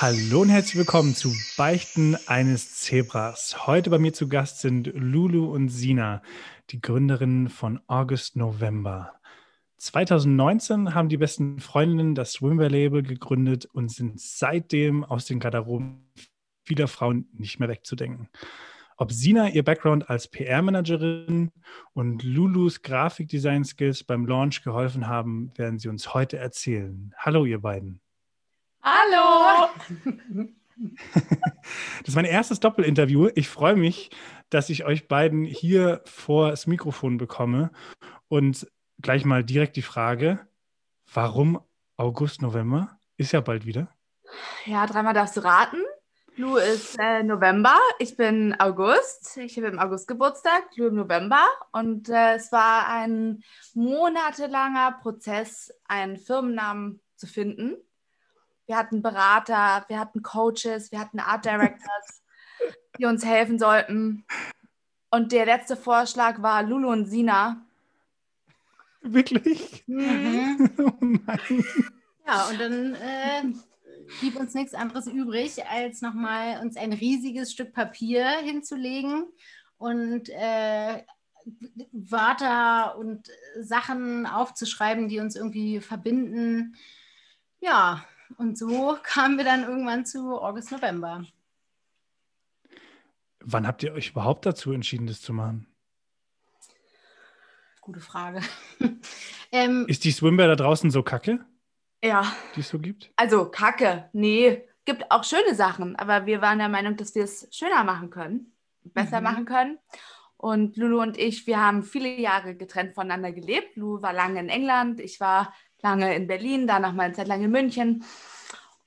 Hallo und herzlich willkommen zu Beichten eines Zebras. Heute bei mir zu Gast sind Lulu und Sina, die Gründerinnen von August November. 2019 haben die besten Freundinnen das Swimwear-Label gegründet und sind seitdem aus den Garderoben vieler Frauen nicht mehr wegzudenken. Ob Sina ihr Background als PR-Managerin und Lulus Grafikdesign-Skills beim Launch geholfen haben, werden sie uns heute erzählen. Hallo, ihr beiden. Hallo! Das ist mein erstes Doppelinterview. Ich freue mich, dass ich euch beiden hier vor das Mikrofon bekomme. Und gleich mal direkt die Frage: Warum August, November? Ist ja bald wieder. Ja, dreimal darfst du raten. Lu ist äh, November, ich bin August. Ich habe im August Geburtstag, Lu im November. Und äh, es war ein monatelanger Prozess, einen Firmennamen zu finden. Wir hatten Berater, wir hatten Coaches, wir hatten Art Directors, die uns helfen sollten. Und der letzte Vorschlag war Lulu und Sina. Wirklich? Mhm. Oh nein. Ja, und dann äh, blieb uns nichts anderes übrig, als nochmal uns ein riesiges Stück Papier hinzulegen und äh, Wörter und Sachen aufzuschreiben, die uns irgendwie verbinden. Ja, und so kamen wir dann irgendwann zu August, November. Wann habt ihr euch überhaupt dazu entschieden, das zu machen? Gute Frage. ähm, Ist die Swimwear da draußen so kacke? Ja. Die es so gibt? Also kacke, nee. Gibt auch schöne Sachen, aber wir waren der Meinung, dass wir es schöner machen können, besser mhm. machen können. Und Lulu und ich, wir haben viele Jahre getrennt voneinander gelebt. Lulu war lange in England, ich war lange in Berlin, danach mal eine Zeit lang in München.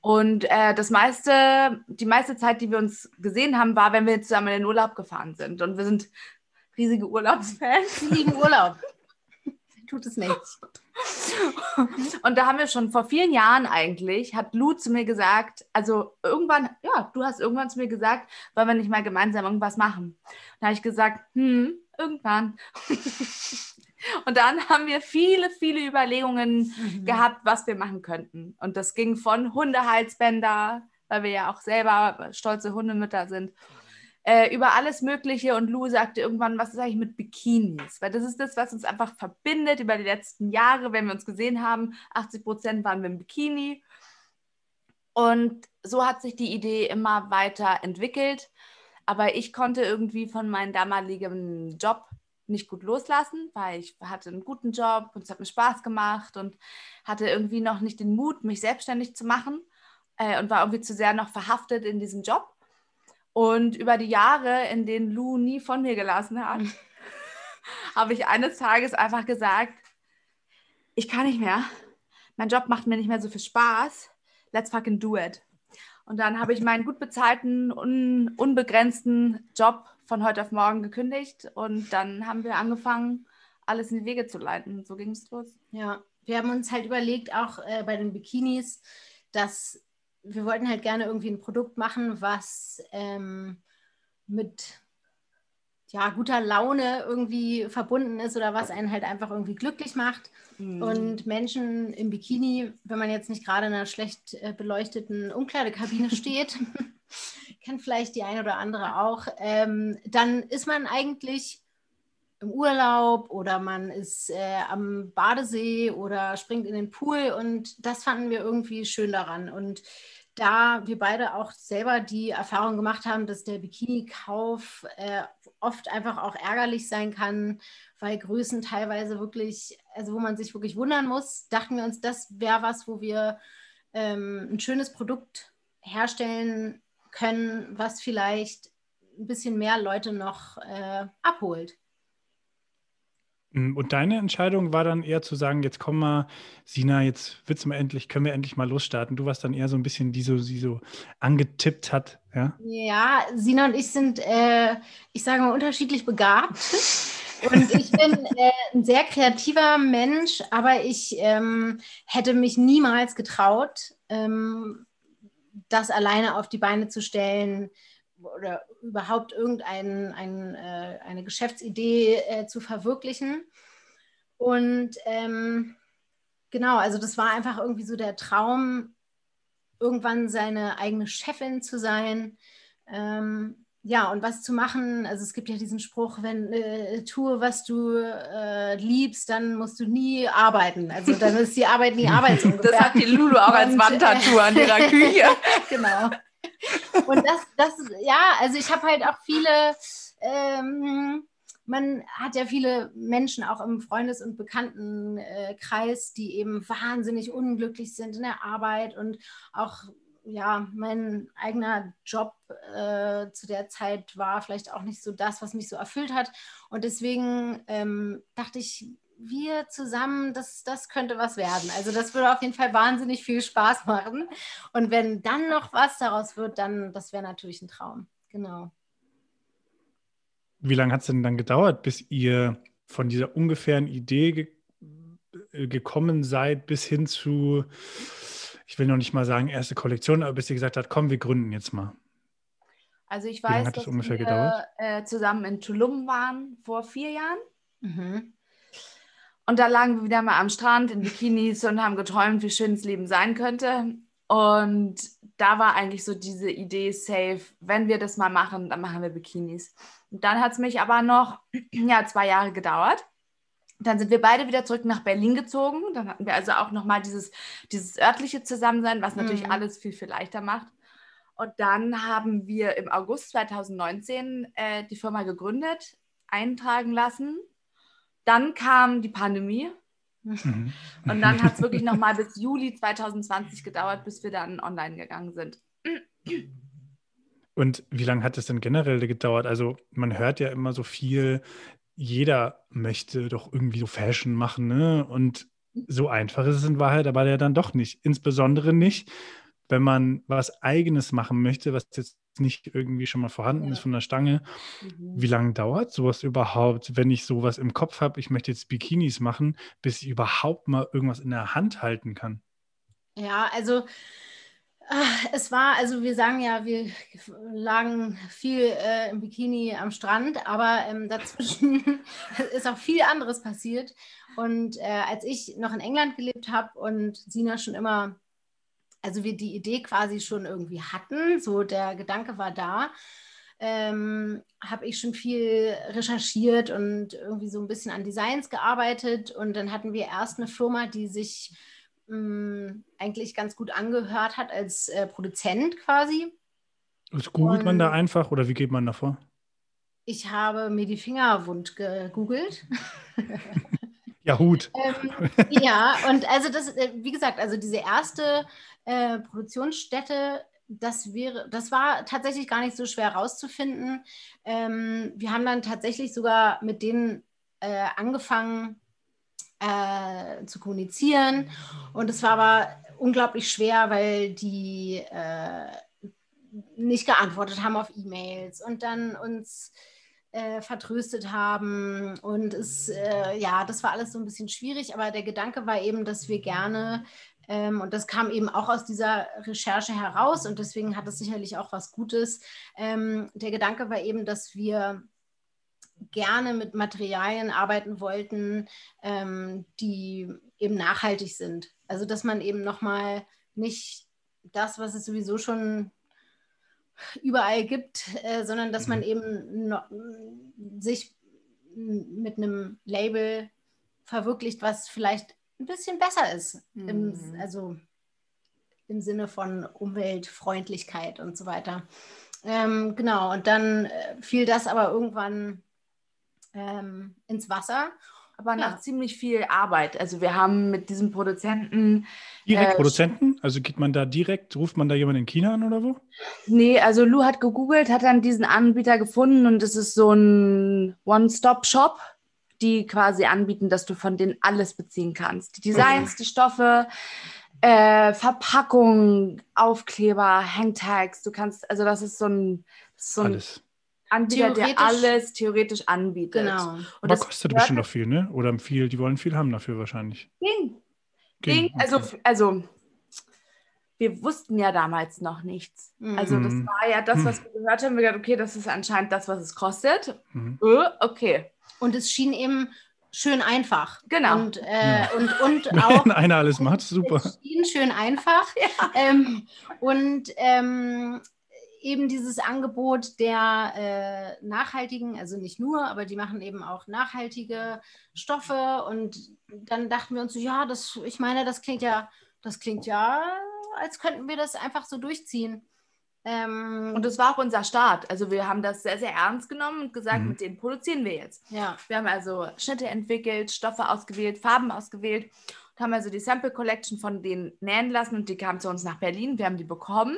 Und äh, das meiste, die meiste Zeit, die wir uns gesehen haben, war, wenn wir zusammen in den Urlaub gefahren sind. Und wir sind riesige Urlaubsfans. Wir lieben Urlaub. Tut es nicht. Und da haben wir schon vor vielen Jahren eigentlich, hat Lou zu mir gesagt, also irgendwann, ja, du hast irgendwann zu mir gesagt, wollen wir nicht mal gemeinsam irgendwas machen. Da habe ich gesagt, hm, irgendwann. Und dann haben wir viele, viele Überlegungen mhm. gehabt, was wir machen könnten. Und das ging von Hundehalsbänder, weil wir ja auch selber stolze Hundemütter sind, äh, über alles Mögliche. Und Lou sagte irgendwann, was ist eigentlich mit Bikinis? Weil das ist das, was uns einfach verbindet über die letzten Jahre, wenn wir uns gesehen haben. 80 Prozent waren wir im Bikini. Und so hat sich die Idee immer weiter entwickelt. Aber ich konnte irgendwie von meinem damaligen Job nicht gut loslassen, weil ich hatte einen guten Job und es hat mir Spaß gemacht und hatte irgendwie noch nicht den Mut, mich selbstständig zu machen äh, und war irgendwie zu sehr noch verhaftet in diesem Job. Und über die Jahre, in denen Lou nie von mir gelassen hat, habe ich eines Tages einfach gesagt, ich kann nicht mehr. Mein Job macht mir nicht mehr so viel Spaß. Let's fucking do it. Und dann habe ich meinen gut bezahlten, un unbegrenzten Job von heute auf morgen gekündigt und dann haben wir angefangen, alles in die Wege zu leiten. So ging es los. Ja, wir haben uns halt überlegt, auch äh, bei den Bikinis, dass wir wollten halt gerne irgendwie ein Produkt machen, was ähm, mit ja, guter Laune irgendwie verbunden ist oder was einen halt einfach irgendwie glücklich macht. Mhm. Und Menschen im Bikini, wenn man jetzt nicht gerade in einer schlecht äh, beleuchteten Umkleidekabine steht, kennt vielleicht die eine oder andere auch, ähm, dann ist man eigentlich im Urlaub oder man ist äh, am Badesee oder springt in den Pool und das fanden wir irgendwie schön daran. Und da wir beide auch selber die Erfahrung gemacht haben, dass der Bikini-Kauf äh, oft einfach auch ärgerlich sein kann, weil Größen teilweise wirklich, also wo man sich wirklich wundern muss, dachten wir uns, das wäre was, wo wir ähm, ein schönes Produkt herstellen können, was vielleicht ein bisschen mehr Leute noch äh, abholt. Mm, und deine Entscheidung war dann eher zu sagen, jetzt komm mal, Sina, jetzt wird's mal endlich, können wir endlich mal losstarten. Du warst dann eher so ein bisschen, die so, sie so angetippt hat, ja? Ja, Sina und ich sind, äh, ich sage mal, unterschiedlich begabt. Und ich bin äh, ein sehr kreativer Mensch, aber ich ähm, hätte mich niemals getraut, ähm, das alleine auf die Beine zu stellen oder überhaupt irgendeine ein, äh, eine Geschäftsidee äh, zu verwirklichen. Und ähm, genau, also das war einfach irgendwie so der Traum, irgendwann seine eigene Chefin zu sein. Ähm, ja, und was zu machen, also es gibt ja diesen Spruch, wenn äh, tue, was du äh, liebst, dann musst du nie arbeiten. Also dann ist die Arbeit nie Arbeit. das hat die Lulu auch als äh, Wandtattoo an ihrer Küche. genau. Und das, das, ja, also ich habe halt auch viele, ähm, man hat ja viele Menschen auch im Freundes- und Bekanntenkreis, die eben wahnsinnig unglücklich sind in der Arbeit und auch ja, mein eigener Job äh, zu der Zeit war vielleicht auch nicht so das, was mich so erfüllt hat. Und deswegen ähm, dachte ich, wir zusammen, das, das könnte was werden. Also das würde auf jeden Fall wahnsinnig viel Spaß machen. Und wenn dann noch was daraus wird, dann, das wäre natürlich ein Traum. Genau. Wie lange hat es denn dann gedauert, bis ihr von dieser ungefähren Idee ge äh, gekommen seid, bis hin zu ich will noch nicht mal sagen erste Kollektion, aber bis sie gesagt hat, komm, wir gründen jetzt mal. Also ich weiß, dass das ungefähr wir gedauert? Äh, zusammen in Tulum waren vor vier Jahren. Mhm. Und da lagen wir wieder mal am Strand in Bikinis und haben geträumt, wie schön das Leben sein könnte. Und da war eigentlich so diese Idee safe, wenn wir das mal machen, dann machen wir Bikinis. Und dann hat es mich aber noch ja, zwei Jahre gedauert. Dann sind wir beide wieder zurück nach Berlin gezogen. Dann hatten wir also auch nochmal dieses, dieses örtliche Zusammensein, was natürlich mhm. alles viel, viel leichter macht. Und dann haben wir im August 2019 äh, die Firma gegründet, eintragen lassen. Dann kam die Pandemie. Mhm. Und dann hat es wirklich nochmal bis Juli 2020 gedauert, bis wir dann online gegangen sind. Und wie lange hat es denn generell gedauert? Also man hört ja immer so viel, jeder möchte doch irgendwie so Fashion machen, ne? Und so einfach ist es in Wahrheit aber ja dann doch nicht. Insbesondere nicht, wenn man was Eigenes machen möchte, was jetzt nicht irgendwie schon mal vorhanden ja. ist von der Stange. Mhm. Wie lange dauert sowas überhaupt, wenn ich sowas im Kopf habe, ich möchte jetzt Bikinis machen, bis ich überhaupt mal irgendwas in der Hand halten kann? Ja, also es war, also wir sagen ja, wir lagen viel äh, im Bikini am Strand, aber ähm, dazwischen ist auch viel anderes passiert. Und äh, als ich noch in England gelebt habe und Sina schon immer, also wir die Idee quasi schon irgendwie hatten, so der Gedanke war da, ähm, habe ich schon viel recherchiert und irgendwie so ein bisschen an Designs gearbeitet. Und dann hatten wir erst eine Firma, die sich mh, eigentlich ganz gut angehört hat als äh, Produzent quasi. Was googelt Und man da einfach oder wie geht man davor? Ich habe mir die Finger wund gegoogelt. ja, Hut. ähm, ja, und also das, äh, wie gesagt, also diese erste äh, Produktionsstätte, das wäre, das war tatsächlich gar nicht so schwer rauszufinden. Ähm, wir haben dann tatsächlich sogar mit denen äh, angefangen, äh, zu kommunizieren. Und es war aber unglaublich schwer, weil die äh, nicht geantwortet haben auf E-Mails und dann uns äh, vertröstet haben. Und es, äh, ja, das war alles so ein bisschen schwierig, aber der Gedanke war eben, dass wir gerne ähm, und das kam eben auch aus dieser Recherche heraus und deswegen hat es sicherlich auch was Gutes. Ähm, der Gedanke war eben, dass wir gerne mit Materialien arbeiten wollten, ähm, die eben nachhaltig sind. Also dass man eben nochmal nicht das, was es sowieso schon überall gibt, äh, sondern dass man mhm. eben noch, sich mit einem Label verwirklicht, was vielleicht ein bisschen besser ist. Mhm. Im, also im Sinne von Umweltfreundlichkeit und so weiter. Ähm, genau, und dann äh, fiel das aber irgendwann ähm, ins Wasser. Aber nach ja. ziemlich viel Arbeit. Also wir haben mit diesem Produzenten. Direkt äh, Produzenten? Also geht man da direkt, ruft man da jemanden in China an oder wo? Nee, also Lou hat gegoogelt, hat dann diesen Anbieter gefunden und es ist so ein One-Stop-Shop, die quasi anbieten, dass du von denen alles beziehen kannst. Die Designs, die Stoffe, äh, Verpackung, Aufkleber, Hangtags. Du kannst, also das ist so ein, so ein alles. Anbieter, der alles theoretisch anbietet. Genau. Und Aber das kostet bestimmt noch viel, ne? Oder viel, die wollen viel haben dafür wahrscheinlich. Ging. Ging. Ging. Also, okay. also wir wussten ja damals noch nichts. Mhm. Also das mhm. war ja das, was wir gehört haben. Wir gedacht, okay, das ist anscheinend das, was es kostet. Mhm. Uh, okay. Und es schien eben schön einfach. Genau. Und, äh, Ja. und, und auch Wenn einer alles macht, super. Schien schön einfach. Ähm, und ähm, eben dieses Angebot der äh, nachhaltigen, also nicht nur, aber die machen eben auch nachhaltige Stoffe. Und dann dachten wir uns so, ja, das, ich meine, das klingt ja, das klingt ja, als könnten wir das einfach so durchziehen. Ähm, Und das war auch unser Start. Also wir haben das sehr, sehr ernst genommen und gesagt, Mhm. mit denen produzieren wir jetzt. ja, Wir haben also Schnitte entwickelt, Stoffe ausgewählt, Farben ausgewählt und haben also die Sample Collection von denen nähen lassen und die kamen zu uns nach Berlin. Wir haben die bekommen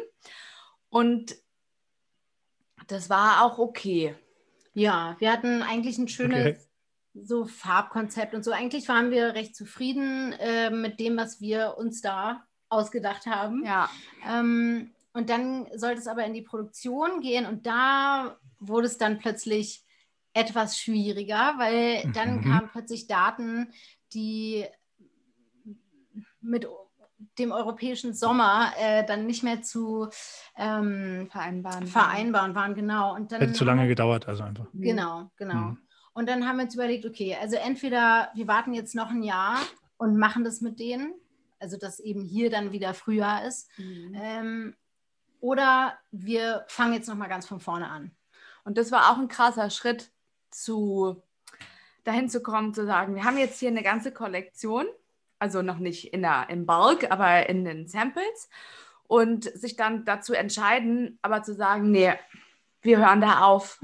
und das war auch okay. ja, wir hatten eigentlich ein schönes Okay. so Farbkonzept und so. Eigentlich waren wir recht zufrieden äh, mit dem, was wir uns da ausgedacht haben. Ja, Ähm, und dann sollte es aber in die Produktion gehen und da wurde es dann plötzlich etwas schwieriger, weil dann Mhm. kamen plötzlich Daten, die mit dem europäischen Sommer äh, dann nicht mehr zu ähm, vereinbaren. vereinbaren waren, genau. Und dann Hätte zu lange gedauert, also einfach. Genau, genau. Mhm. Und dann haben wir uns überlegt, okay, also entweder wir warten jetzt noch ein Jahr und machen das mit denen, also dass eben hier dann wieder Frühjahr ist, Mhm. ähm, oder wir fangen jetzt nochmal ganz von vorne an. Und das war auch ein krasser Schritt, zu dahin zu kommen, zu sagen, wir haben jetzt hier eine ganze Kollektion, also noch nicht in der, im Bulk, aber in den Samples und sich dann dazu entscheiden, aber zu sagen, nee, wir hören da auf.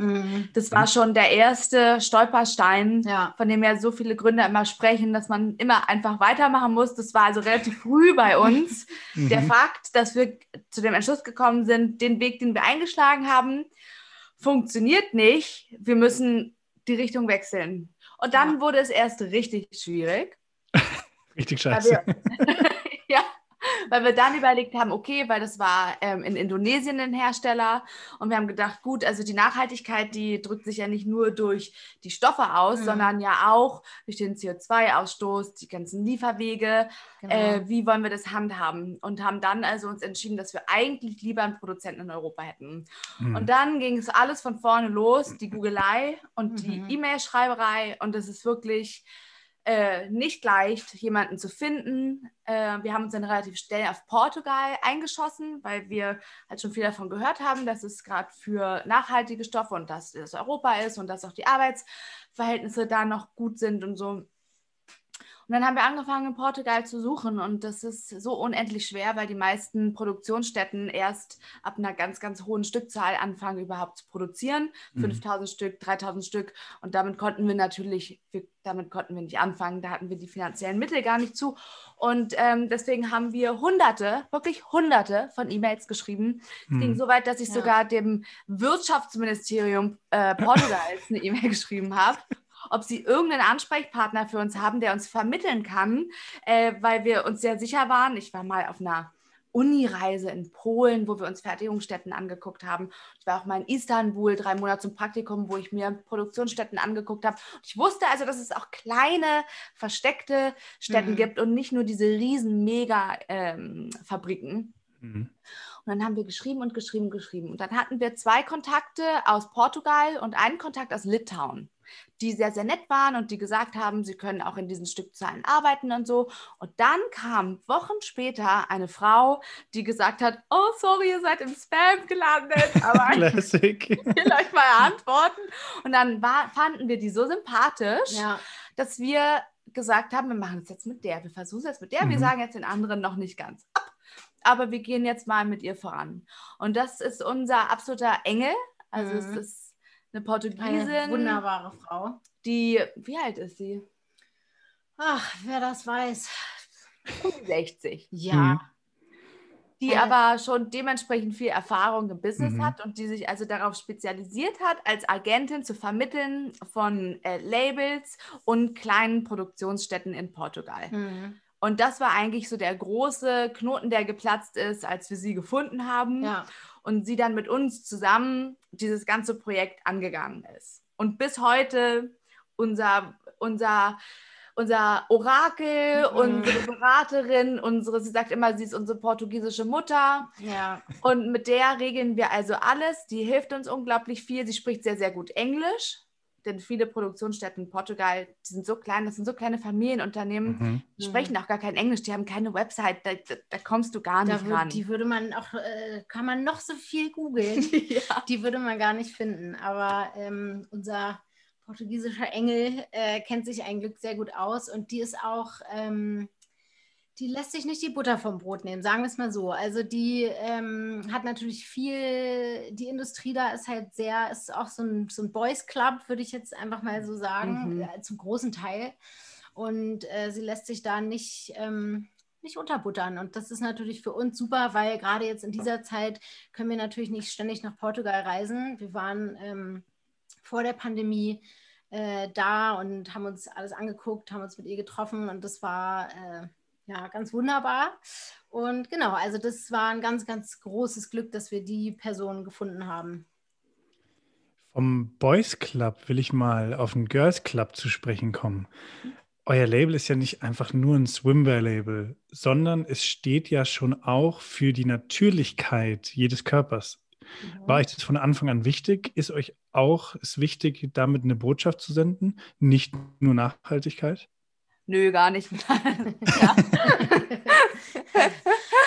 Das war schon der erste Stolperstein, Ja, von dem ja so viele Gründer immer sprechen, dass man immer einfach weitermachen muss. Das war also relativ früh bei uns. Der Mhm. Fakt, dass wir zu dem Entschluss gekommen sind, den Weg, den wir eingeschlagen haben, funktioniert nicht. Wir müssen die Richtung wechseln. Und dann Ja. wurde es erst richtig schwierig. Richtig Weil scheiße. wir, ja, weil wir dann überlegt haben, okay, weil das war ähm, in Indonesien ein Hersteller und wir haben gedacht, gut, also die Nachhaltigkeit, die drückt sich ja nicht nur durch die Stoffe aus, Mhm. sondern ja auch durch den CO2-Ausstoß, die ganzen Lieferwege, genau. äh, wie wollen wir das handhaben? Und haben dann also uns entschieden, dass wir eigentlich lieber einen Produzenten in Europa hätten. Mhm. Und dann ging es alles von vorne los, die Googelei und die Mhm. E-Mail-Schreiberei. Und es ist wirklich äh, nicht leicht, jemanden zu finden. Äh, wir haben uns dann relativ schnell auf Portugal eingeschossen, weil wir halt schon viel davon gehört haben, dass es gerade für nachhaltige Stoffe und dass es Europa ist und dass auch die Arbeitsverhältnisse da noch gut sind und so. Und dann haben wir angefangen, in Portugal zu suchen. Und das ist so unendlich schwer, weil die meisten Produktionsstätten erst ab einer ganz, ganz hohen Stückzahl anfangen, überhaupt zu produzieren. Mhm. 5000 Stück, 3000 Stück. Und damit konnten wir natürlich, wir, damit konnten wir nicht anfangen. Da hatten wir die finanziellen Mittel gar nicht zu. Und ähm, deswegen haben wir hunderte, wirklich hunderte von E-Mails geschrieben. Es ging Mhm. so weit, dass ich Ja. sogar dem Wirtschaftsministerium äh, Portugals eine E-Mail geschrieben habe, ob sie irgendeinen Ansprechpartner für uns haben, der uns vermitteln kann, äh, weil wir uns sehr sicher waren. Ich war mal auf einer Unireise in Polen, wo wir uns Fertigungsstätten angeguckt haben. Ich war auch mal in Istanbul, drei Monate zum Praktikum, wo ich mir Produktionsstätten angeguckt habe. Und ich wusste also, dass es auch kleine, versteckte Städten Mhm. gibt und nicht nur diese riesen Mega-Fabriken. Mhm. Und dann haben wir geschrieben und geschrieben, geschrieben. Und dann hatten wir zwei Kontakte aus Portugal und einen Kontakt aus Litauen, die sehr, sehr nett waren und die gesagt haben, sie können auch in diesen Stückzahlen arbeiten und so. Und dann kam Wochen später eine Frau, die gesagt hat, oh, sorry, ihr seid im Spam gelandet, aber ich Classic. will euch mal antworten. Und dann war, fanden wir die so sympathisch, ja, dass wir gesagt haben, wir machen es jetzt mit der, wir versuchen es jetzt mit der, wir Mhm. sagen jetzt den anderen noch nicht ganz ab, aber wir gehen jetzt mal mit ihr voran. Und das ist unser absoluter Engel, also Mhm. es ist eine eine Portugiesin, wunderbare Frau. die, wie alt ist sie? Ach, wer das weiß. 60. Ja, Mhm. die Äh. aber schon dementsprechend viel Erfahrung im Business Mhm. hat und die sich also darauf spezialisiert hat, als Agentin zu vermitteln von äh, Labels und kleinen Produktionsstätten in Portugal. Mhm. Und das war eigentlich so der große Knoten, der geplatzt ist, als wir sie gefunden haben ja. und sie dann mit uns zusammen dieses ganze Projekt angegangen ist. Und bis heute unser, unser, unser Orakel, Mhm. unsere Beraterin, unsere, sie sagt immer, sie ist unsere portugiesische Mutter. ja. Und mit der regeln wir also alles. Die hilft uns unglaublich viel. Sie spricht sehr, sehr gut Englisch. Denn viele Produktionsstätten in Portugal, die sind so klein, das sind so kleine Familienunternehmen, Mhm. die sprechen auch gar kein Englisch, die haben keine Website, da, da, da kommst du gar Da nicht ran. die würde man auch, äh, kann man noch so viel googeln. ja. die würde man gar nicht finden. Aber ähm, unser portugiesischer Engel äh, kennt sich ein Glück sehr gut aus und die ist auch, ähm, die lässt sich nicht die Butter vom Brot nehmen, sagen wir es mal so. Also die ähm, hat natürlich viel, die Industrie da ist halt sehr, ist auch so ein, so ein Boys Club, würde ich jetzt einfach mal so sagen, Mhm. äh, zum großen Teil. Und äh, sie lässt sich da nicht, ähm, nicht unterbuttern. Und das ist natürlich für uns super, weil gerade jetzt in dieser Zeit können wir natürlich nicht ständig nach Portugal reisen. Wir waren ähm, vor der Pandemie äh, da und haben uns alles angeguckt, haben uns mit ihr getroffen und das war äh, ja ganz wunderbar. Und genau, also das war ein ganz, ganz großes Glück, dass wir die Person gefunden haben. Vom Boys Club will ich mal auf den Girls Club zu sprechen kommen. Euer Label ist ja nicht einfach nur ein Swimwear-Label, sondern es steht ja schon auch für die Natürlichkeit jedes Körpers. War euch das von Anfang an wichtig? Ist euch auch es wichtig, damit eine Botschaft zu senden? Nicht nur Nachhaltigkeit? Nö, gar nicht. ja.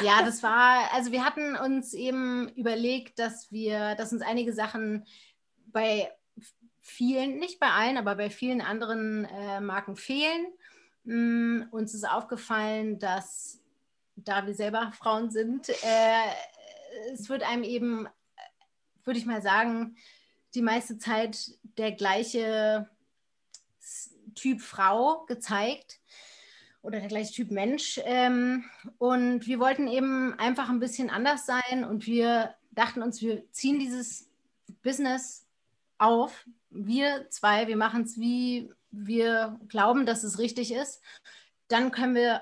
ja, das war, also wir hatten uns eben überlegt, dass wir, dass uns einige Sachen bei vielen, nicht bei allen, aber bei vielen anderen äh, Marken fehlen. Mm, uns ist aufgefallen, dass da wir selber Frauen sind, äh, es wird einem eben, würde ich mal sagen, die meiste Zeit der gleiche Typ Frau gezeigt oder der gleiche Typ Mensch. Ähm, und wir wollten eben einfach ein bisschen anders sein und wir dachten uns, wir ziehen dieses Business auf. Wir zwei, wir machen es, wie wir glauben, dass es richtig ist. Dann können wir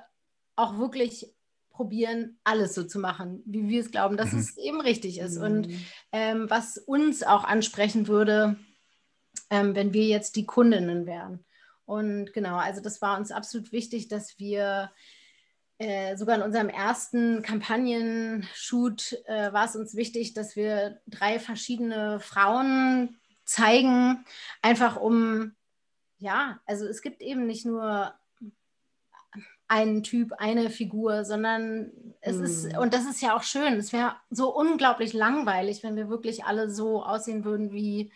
auch wirklich probieren, alles so zu machen, wie wir es glauben, dass Mhm. es eben richtig ist. Mhm. Und ähm, was uns auch ansprechen würde, ähm, wenn wir jetzt die Kundinnen wären. Und genau, also das war uns absolut wichtig, dass wir äh, sogar in unserem ersten Kampagnen-Shoot äh, war es uns wichtig, dass wir drei verschiedene Frauen zeigen, einfach um, ja, also es gibt eben nicht nur einen Typ, eine Figur, sondern es ist, Mhm. und das ist ja auch schön, es wäre so unglaublich langweilig, wenn wir wirklich alle so aussehen würden wie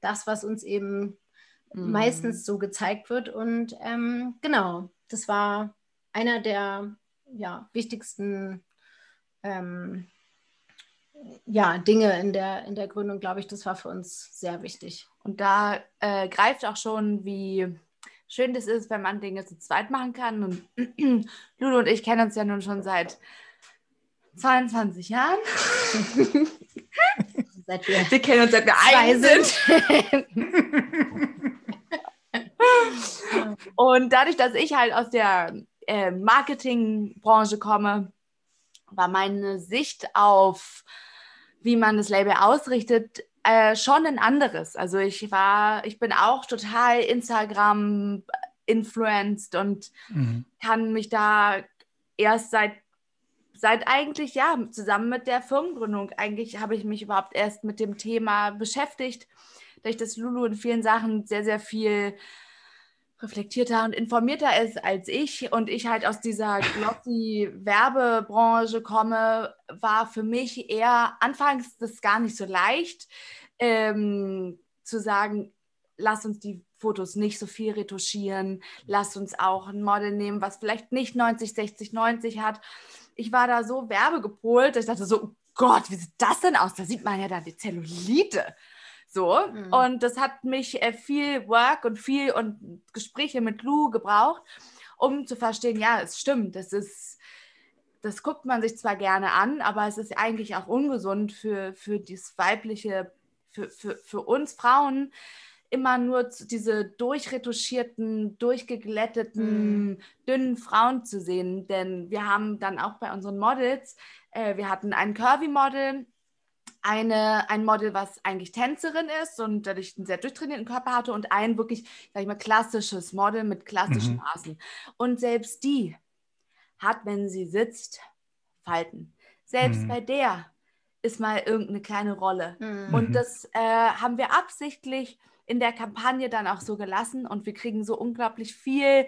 das, was uns eben Mhm. meistens so gezeigt wird. Und ähm, genau, das war einer der ja, wichtigsten ähm, ja, Dinge in der, in der Gründung, glaube ich, das war für uns sehr wichtig. Und da äh, greift auch schon, wie schön das ist, wenn man Dinge zu zweit machen kann. Und Lulu und ich kennen uns ja nun schon seit 22 Jahren. Seit wir Wir kennen uns seit wir zwei ein sind. sind. Und dadurch, dass ich halt aus der äh, Marketingbranche komme, war meine Sicht auf, wie man das Label ausrichtet, äh, schon ein anderes. Also ich war, ich bin auch total Instagram influenced und Mhm. kann mich da erst seit seit eigentlich ja zusammen mit der Firmengründung eigentlich habe ich mich überhaupt erst mit dem Thema beschäftigt, dadurch dass Lulu in vielen Sachen sehr sehr viel reflektierter und informierter ist als ich und ich halt aus dieser glossy Werbebranche komme, war für mich eher anfangs das gar nicht so leicht ähm, zu sagen, lass uns die Fotos nicht so viel retuschieren, lass uns auch ein Model nehmen, was vielleicht nicht 90, 60, 90 hat. Ich war da so werbegepolt, dass ich dachte so, oh Gott, wie sieht das denn aus? Da sieht man ja dann die Zellulite. So, Mhm. und das hat mich äh, viel Work und viel und Gespräche mit Lou gebraucht, um zu verstehen, ja, es stimmt, das ist, das guckt man sich zwar gerne an, aber es ist eigentlich auch ungesund für, für das weibliche, für, für, für uns Frauen, immer nur diese durchretuschierten, durchgeglätteten, dünnen Frauen zu sehen. Denn wir haben dann auch bei unseren Models, äh, wir hatten ein Curvy-Model, eine, ein Model, was eigentlich Tänzerin ist und dadurch einen sehr durchtrainierten Körper hatte und ein wirklich, sag ich mal, klassisches Model mit klassischen Mhm. Maßen. Und selbst die hat, wenn sie sitzt, Falten. Selbst Mhm. bei der ist mal irgendeine kleine Rolle. Mhm. Und das äh, haben wir absichtlich in der Kampagne dann auch so gelassen und wir kriegen so unglaublich viel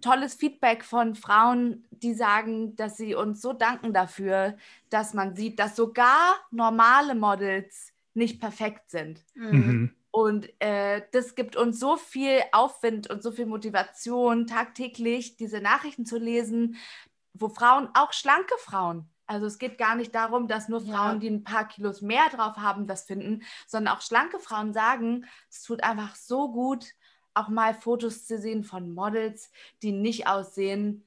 tolles Feedback von Frauen, die sagen, dass sie uns so danken dafür, dass man sieht, dass sogar normale Models nicht perfekt sind. Mhm. Und äh, das gibt uns so viel Aufwind und so viel Motivation, tagtäglich diese Nachrichten zu lesen, wo Frauen, auch schlanke Frauen, also es geht gar nicht darum, dass nur Ja. Frauen, die ein paar Kilos mehr drauf haben, das finden, sondern auch schlanke Frauen sagen, es tut einfach so gut, auch mal Fotos zu sehen von Models, die nicht aussehen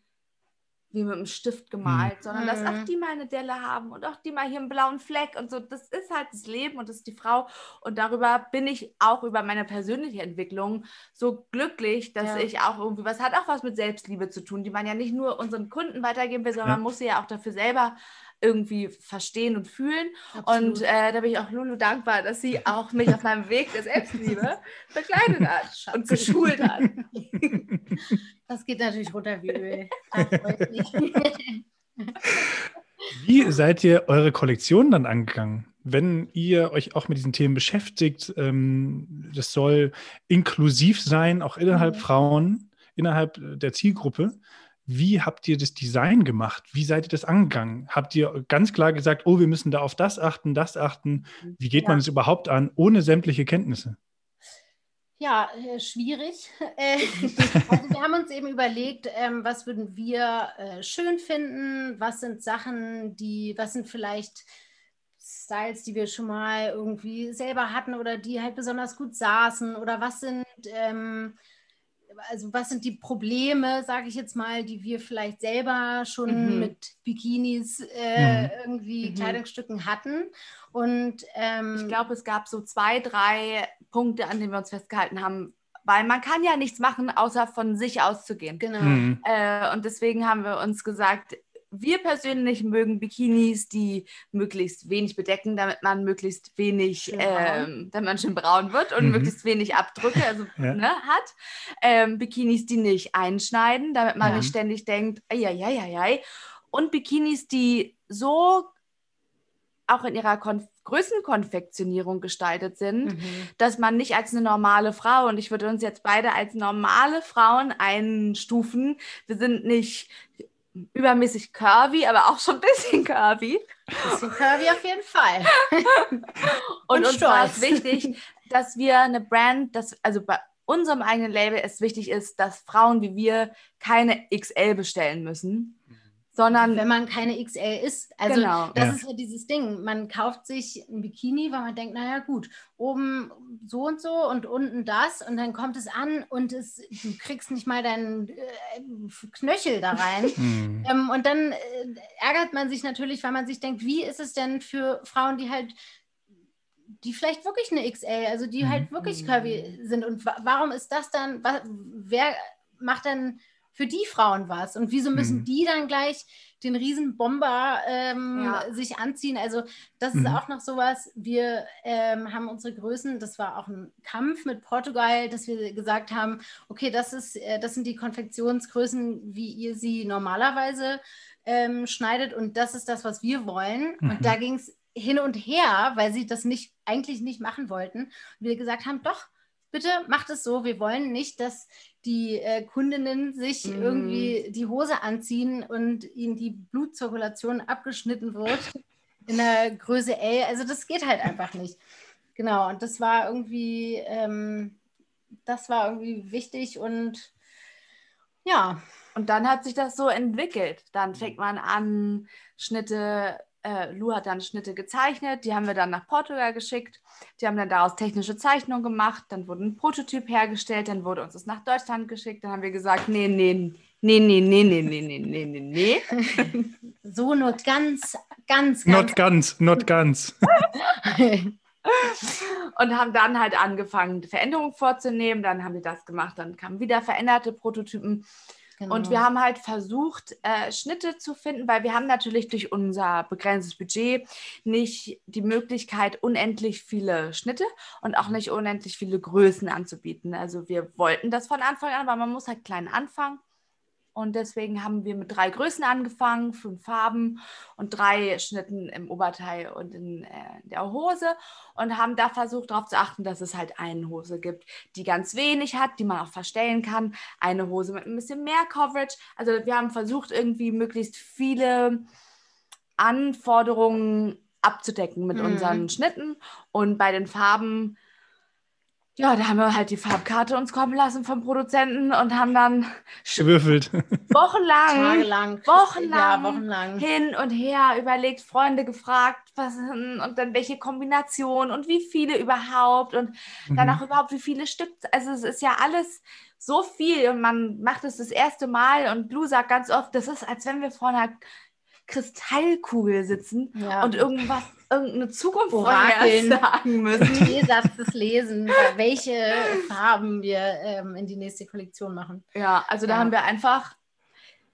wie mit einem Stift gemalt, sondern dass Mhm. auch die mal eine Delle haben und auch die mal hier einen blauen Fleck und so. Das ist halt das Leben und das ist die Frau. Und darüber bin ich auch über meine persönliche Entwicklung so glücklich, dass Ja. ich auch irgendwie, was hat auch was mit Selbstliebe zu tun, die man ja nicht nur unseren Kunden weitergeben will, sondern Ja. man muss sie ja auch dafür selber irgendwie verstehen und fühlen. Absolut. Und äh, da bin ich auch Lulu dankbar, dass sie auch mich auf meinem Weg der Selbstliebe begleitet hat und geschult hat. Das geht natürlich runter wie Öl. Wie seid ihr eure Kollektion dann angegangen? Wenn ihr euch auch mit diesen Themen beschäftigt, ähm, das soll inklusiv sein, auch innerhalb Mhm. Frauen, innerhalb der Zielgruppe. Wie habt ihr das Design gemacht? Wie seid ihr das angegangen? Habt ihr ganz klar gesagt, oh, wir müssen da auf das achten, das achten? Wie geht man Ja. es überhaupt an, ohne sämtliche Kenntnisse? Ja, äh, schwierig. Äh, also wir haben uns eben überlegt, ähm, was würden wir äh, schön finden, was sind Sachen, die, was sind vielleicht Styles, die wir schon mal irgendwie selber hatten oder die halt besonders gut saßen oder was sind, ähm, also was sind die Probleme, sage ich jetzt mal, die wir vielleicht selber schon Mhm. mit Bikinis äh, Mhm. irgendwie Mhm. Kleidungsstücken hatten und ähm, Ich glaube, es gab so zwei, drei Punkte, an denen wir uns festgehalten haben, weil man kann ja nichts machen, außer von sich auszugehen. genau. Äh, und deswegen haben wir uns gesagt, wir persönlich mögen Bikinis, die möglichst wenig bedecken, damit man möglichst wenig, ähm, damit man schön braun wird und Mhm. möglichst wenig Abdrücke also, Ja. ne, hat. Ähm, Bikinis, die nicht einschneiden, damit man Ja. nicht ständig denkt, ei. Und Bikinis, die so auch in ihrer Konf Größenkonfektionierung gestaltet sind, Mhm. dass man nicht als eine normale Frau, und ich würde uns jetzt beide als normale Frauen einstufen, wir sind nicht übermäßig curvy, aber auch schon ein bisschen curvy. Bisschen curvy auf jeden Fall. Und, Und uns war es stolz. wichtig, dass wir eine Brand, das, also bei unserem eigenen Label es wichtig ist, dass Frauen wie wir keine XL bestellen müssen, sondern Wenn man keine XL ist. Also Genau. das Ja. ist ja dieses Ding. Man kauft sich ein Bikini, weil man denkt, naja gut, oben so und so und unten das und dann kommt es an und es, du kriegst nicht mal deinen äh, Knöchel da rein. Mhm. Ähm, und dann äh, ärgert man sich natürlich, weil man sich denkt, wie ist es denn für Frauen, die halt, die vielleicht wirklich eine XL, also die Mhm. halt wirklich curvy sind. Und wa warum ist das dann, wa wer macht dann für die Frauen was? Und wieso müssen Mhm. die dann gleich den riesen Bomber ähm, Ja. sich anziehen? Also das Mhm. ist auch noch sowas, wir ähm, haben unsere Größen, das war auch ein Kampf mit Portugal, dass wir gesagt haben, okay, das, ist, äh, das sind die Konfektionsgrößen, wie ihr sie normalerweise ähm, schneidet und das ist das, was wir wollen. Mhm. Und da ging es hin und her, weil sie das nicht eigentlich nicht machen wollten. Und wir gesagt haben, doch, bitte macht es so. Wir wollen nicht, dass die äh, Kundinnen sich Mhm. irgendwie die Hose anziehen und ihnen die Blutzirkulation abgeschnitten wird in der Größe L. Also das geht halt einfach nicht. Genau, und das war irgendwie, ähm, das war irgendwie wichtig und ja, Und dann hat sich das so entwickelt. Dann fängt man an, Schnitte, äh, Lu hat dann Schnitte gezeichnet, die haben wir dann nach Portugal geschickt. Die haben dann daraus technische Zeichnungen gemacht, dann wurde ein Prototyp hergestellt, dann wurde uns das nach Deutschland geschickt. Dann haben wir gesagt, nee, nee, nee, nee, nee, nee, nee, nee, nee, nee, nee. so nur ganz, ganz, ganz Not ganz, not ganz. Und haben dann halt angefangen, Veränderungen vorzunehmen. Dann haben wir das gemacht, dann kamen wieder veränderte Prototypen. Genau. Und wir haben halt versucht, äh, Schnitte zu finden, weil wir haben natürlich durch unser begrenztes Budget nicht die Möglichkeit, unendlich viele Schnitte und auch nicht unendlich viele Größen anzubieten. Also wir wollten das von Anfang an, aber man muss halt klein anfangen. Und deswegen haben wir mit drei Größen angefangen, fünf Farben und drei Schnitten im Oberteil und in, äh, der Hose und haben da versucht darauf zu achten, dass es halt eine Hose gibt, die ganz wenig hat, die man auch verstellen kann, eine Hose mit ein bisschen mehr Coverage. Also wir haben versucht, irgendwie möglichst viele Anforderungen abzudecken mit mhm. unseren Schnitten und bei den Farben ja, da haben wir halt die Farbkarte uns kommen lassen vom Produzenten und haben dann gewürfelt. Wochenlang, Tagelang, wochenlang, ja, wochenlang hin und her überlegt, Freunde gefragt, was und dann welche Kombination und wie viele überhaupt und mhm. dann auch überhaupt wie viele Stück. Also es ist ja alles so viel und man macht es das erste Mal und Blue sagt ganz oft, das ist, als wenn wir vor einer Kristallkugel sitzen ja. und irgendwas, irgendeine Zukunft sagen müssen. Lesatz Lesen, welche Farben wir ähm, in die nächste Kollektion machen. Ja, also da ja. haben wir einfach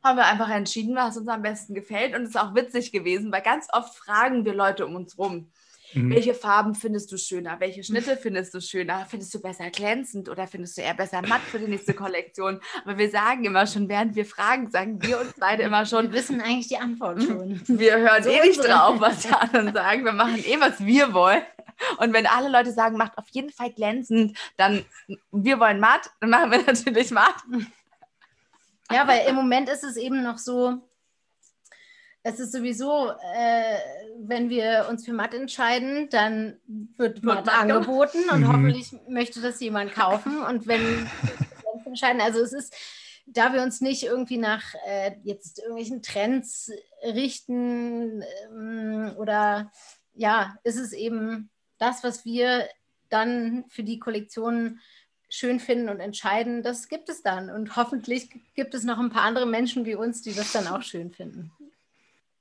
haben wir einfach entschieden, was uns am besten gefällt. Und es ist auch witzig gewesen, weil ganz oft fragen wir Leute um uns rum. Mhm. Welche Farben findest du schöner? Welche Schnitte findest du schöner? Findest du besser glänzend oder findest du eher besser matt für die nächste Kollektion? Aber wir sagen immer schon, während wir fragen, sagen wir uns beide immer schon. Wir wissen eigentlich die Antwort schon. Wir hören so eh nicht drauf, was die anderen sagen. Wir machen eh, was wir wollen. Und wenn alle Leute sagen, macht auf jeden Fall glänzend, dann wir wollen matt, dann machen wir natürlich matt. Ja, weil im Moment ist es eben noch so, es ist sowieso, äh, wenn wir uns für matt entscheiden, dann wird matt angeboten und mhm. hoffentlich möchte das jemand kaufen. Und wenn wir uns entscheiden, also es ist, da wir uns nicht irgendwie nach äh, jetzt irgendwelchen Trends richten ähm, oder ja, ist es eben das, was wir dann für die Kollektion schön finden und entscheiden, das gibt es dann. Und hoffentlich gibt es noch ein paar andere Menschen wie uns, die das dann auch schön finden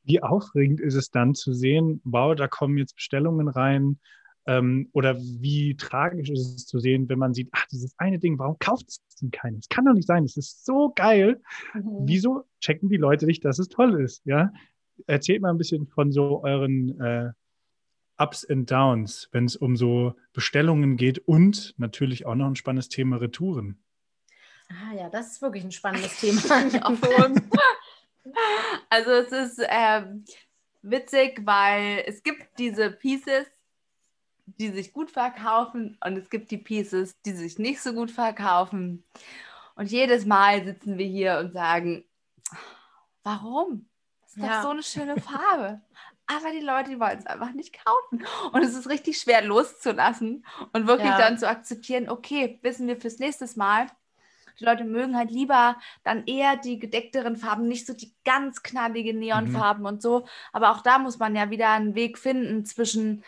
wie aufregend ist es dann zu sehen, wow, da kommen jetzt Bestellungen rein? Ähm, oder wie tragisch ist es zu sehen, wenn man sieht, ach, dieses eine Ding, warum kauft es denn keiner? Das kann doch nicht sein, das ist so geil. Mhm. Wieso checken die Leute nicht, dass es toll ist? Ja? Erzählt mal ein bisschen von so euren äh, Ups and Downs, wenn es um so Bestellungen geht und natürlich auch noch ein spannendes Thema Retouren. Ah ja, das ist wirklich ein spannendes Thema. Also es ist ähm, witzig, weil es gibt diese Pieces, die sich gut verkaufen und es gibt die Pieces, die sich nicht so gut verkaufen. Und jedes Mal sitzen wir hier und sagen, warum? Das ist ja. doch so eine schöne Farbe. Aber die Leute, die wollen es einfach nicht kaufen. Und es ist richtig schwer loszulassen und wirklich ja. dann zu akzeptieren, okay, wissen wir fürs nächste Mal, die Leute mögen halt lieber dann eher die gedeckteren Farben, nicht so die ganz knalligen Neonfarben mhm. und so. Aber auch da muss man ja wieder einen Weg finden zwischen,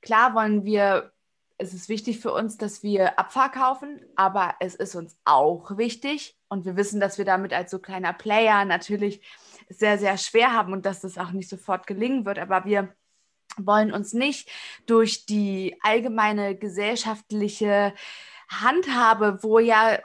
klar wollen wir, es ist wichtig für uns, dass wir Abfahrt kaufen, aber es ist uns auch wichtig und wir wissen, dass wir damit als so kleiner Player natürlich sehr, sehr schwer haben und dass das auch nicht sofort gelingen wird. Aber wir wollen uns nicht durch die allgemeine gesellschaftliche Handhabe, wo ja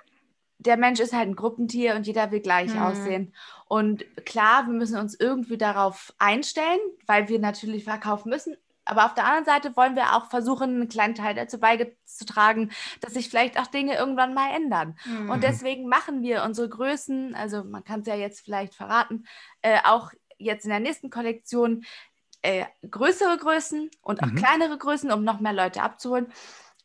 der Mensch ist halt ein Gruppentier und jeder will gleich mhm. aussehen. Und klar, wir müssen uns irgendwie darauf einstellen, weil wir natürlich verkaufen müssen. Aber auf der anderen Seite wollen wir auch versuchen, einen kleinen Teil dazu beizutragen, dass sich vielleicht auch Dinge irgendwann mal ändern. Mhm. Und deswegen machen wir unsere Größen, also man kann es ja jetzt vielleicht verraten, äh, auch jetzt in der nächsten Kollektion äh, größere Größen und auch mhm. kleinere Größen, um noch mehr Leute abzuholen.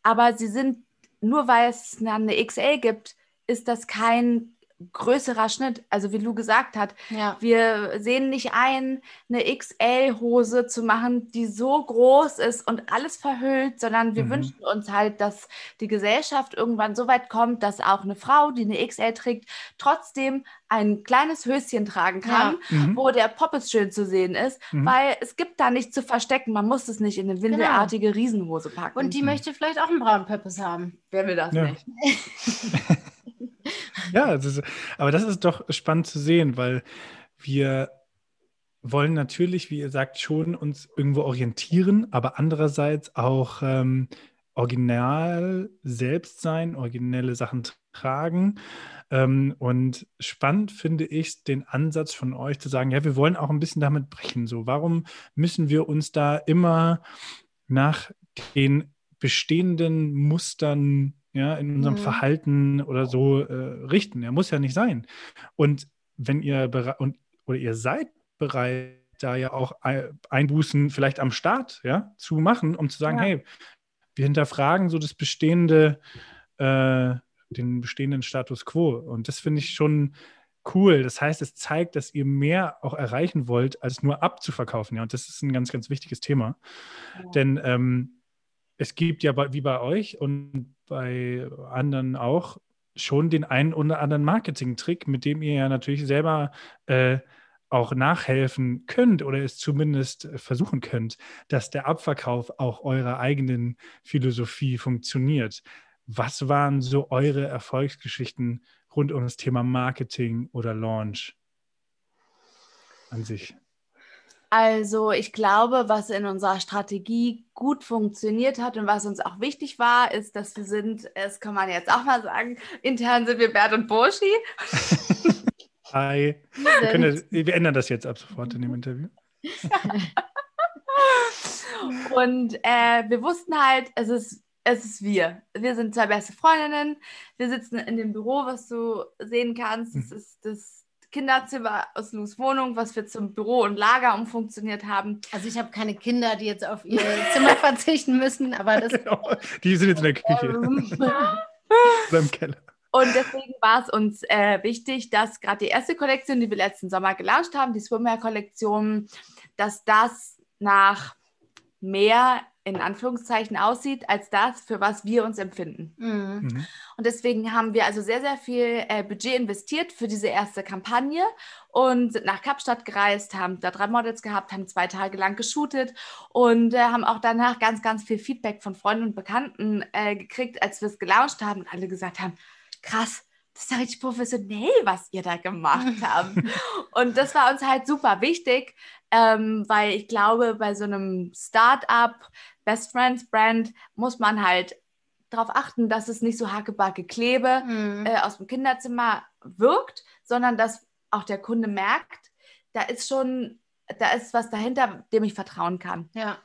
Aber sie sind, nur weil es eine XL gibt, ist das kein größerer Schnitt. Also wie Lou gesagt hat, ja. wir sehen nicht ein, eine XL-Hose zu machen, die so groß ist und alles verhüllt, sondern wir mhm. wünschen uns halt, dass die Gesellschaft irgendwann so weit kommt, dass auch eine Frau, die eine XL trägt, trotzdem ein kleines Höschen tragen kann, ja. mhm. wo der Poppes schön zu sehen ist, mhm. weil es gibt da nichts zu verstecken. Man muss es nicht in eine windelartige genau. Riesenhose packen. Und die möchte vielleicht auch einen braunen Pöppes haben. Wer will das ja. nicht? ja, das aber das ist doch spannend zu sehen, weil wir wollen natürlich, wie ihr sagt, schon uns irgendwo orientieren, aber andererseits auch ähm, original selbst sein, originelle Sachen tragen. Ähm, und spannend finde ich den Ansatz von euch zu sagen, ja, wir wollen auch ein bisschen damit brechen. So, warum müssen wir uns da immer nach den bestehenden Mustern ja, in unserem Mhm. Verhalten oder so äh, richten. Er muss ja nicht sein. Und wenn ihr bereit und oder ihr seid bereit, da ja auch Ei- Einbußen vielleicht am Start ja, zu machen, um zu sagen, Ja. hey, wir hinterfragen so das bestehende, äh, den bestehenden Status quo. Und das finde ich schon cool. Das heißt, es zeigt, dass ihr mehr auch erreichen wollt, als nur abzuverkaufen. Ja, und das ist ein ganz, ganz wichtiges Thema. Ja. Denn ähm, es gibt ja wie bei euch und bei anderen auch schon den einen oder anderen Marketing-Trick, mit dem ihr ja natürlich selber äh, auch nachhelfen könnt oder es zumindest versuchen könnt, dass der Abverkauf auch eurer eigenen Philosophie funktioniert. Was waren so eure Erfolgsgeschichten rund um das Thema Marketing oder Launch an sich? Also ich glaube, was in unserer Strategie gut funktioniert hat und was uns auch wichtig war, ist, dass wir sind, das kann man jetzt auch mal sagen, intern sind wir Bert und Burschi. Hi. Wir können das, wir ändern das jetzt ab sofort in dem Interview. Und äh, wir wussten halt, es ist, es ist wir. Wir sind zwei beste Freundinnen. Wir sitzen in dem Büro, was du sehen kannst. Das Mhm. ist das Kinderzimmer aus Lus Wohnung, was wir zum Büro und Lager umfunktioniert haben. Also ich habe keine Kinder, die jetzt auf ihr Zimmer verzichten müssen, aber das Genau. Die sind jetzt in der Küche oder im Keller. Und deswegen war es uns äh, wichtig, dass gerade die erste Kollektion, die wir letzten Sommer gelauncht haben, die Swimwear-Kollektion, dass das nach mehr in Anführungszeichen aussieht, als das, für was wir uns empfinden. mhm. Mhm. Und deswegen haben wir also sehr, sehr viel äh, Budget investiert für diese erste Kampagne und sind nach Kapstadt gereist, haben da drei Models gehabt, haben zwei Tage lang geshootet und äh, haben auch danach ganz, ganz viel Feedback von Freunden und Bekannten äh, gekriegt, als wir es gelauncht haben und alle gesagt haben, krass, das ist ja richtig professionell, was ihr da gemacht habt. und das war uns halt super wichtig, ähm, weil ich glaube, bei so einem Start-up, Best Friends Brand, muss man halt darauf achten, dass es nicht so hackebacke Klebe Mhm. äh, aus dem Kinderzimmer wirkt, sondern dass auch der Kunde merkt, da ist schon, da ist was dahinter, dem ich vertrauen kann. ja.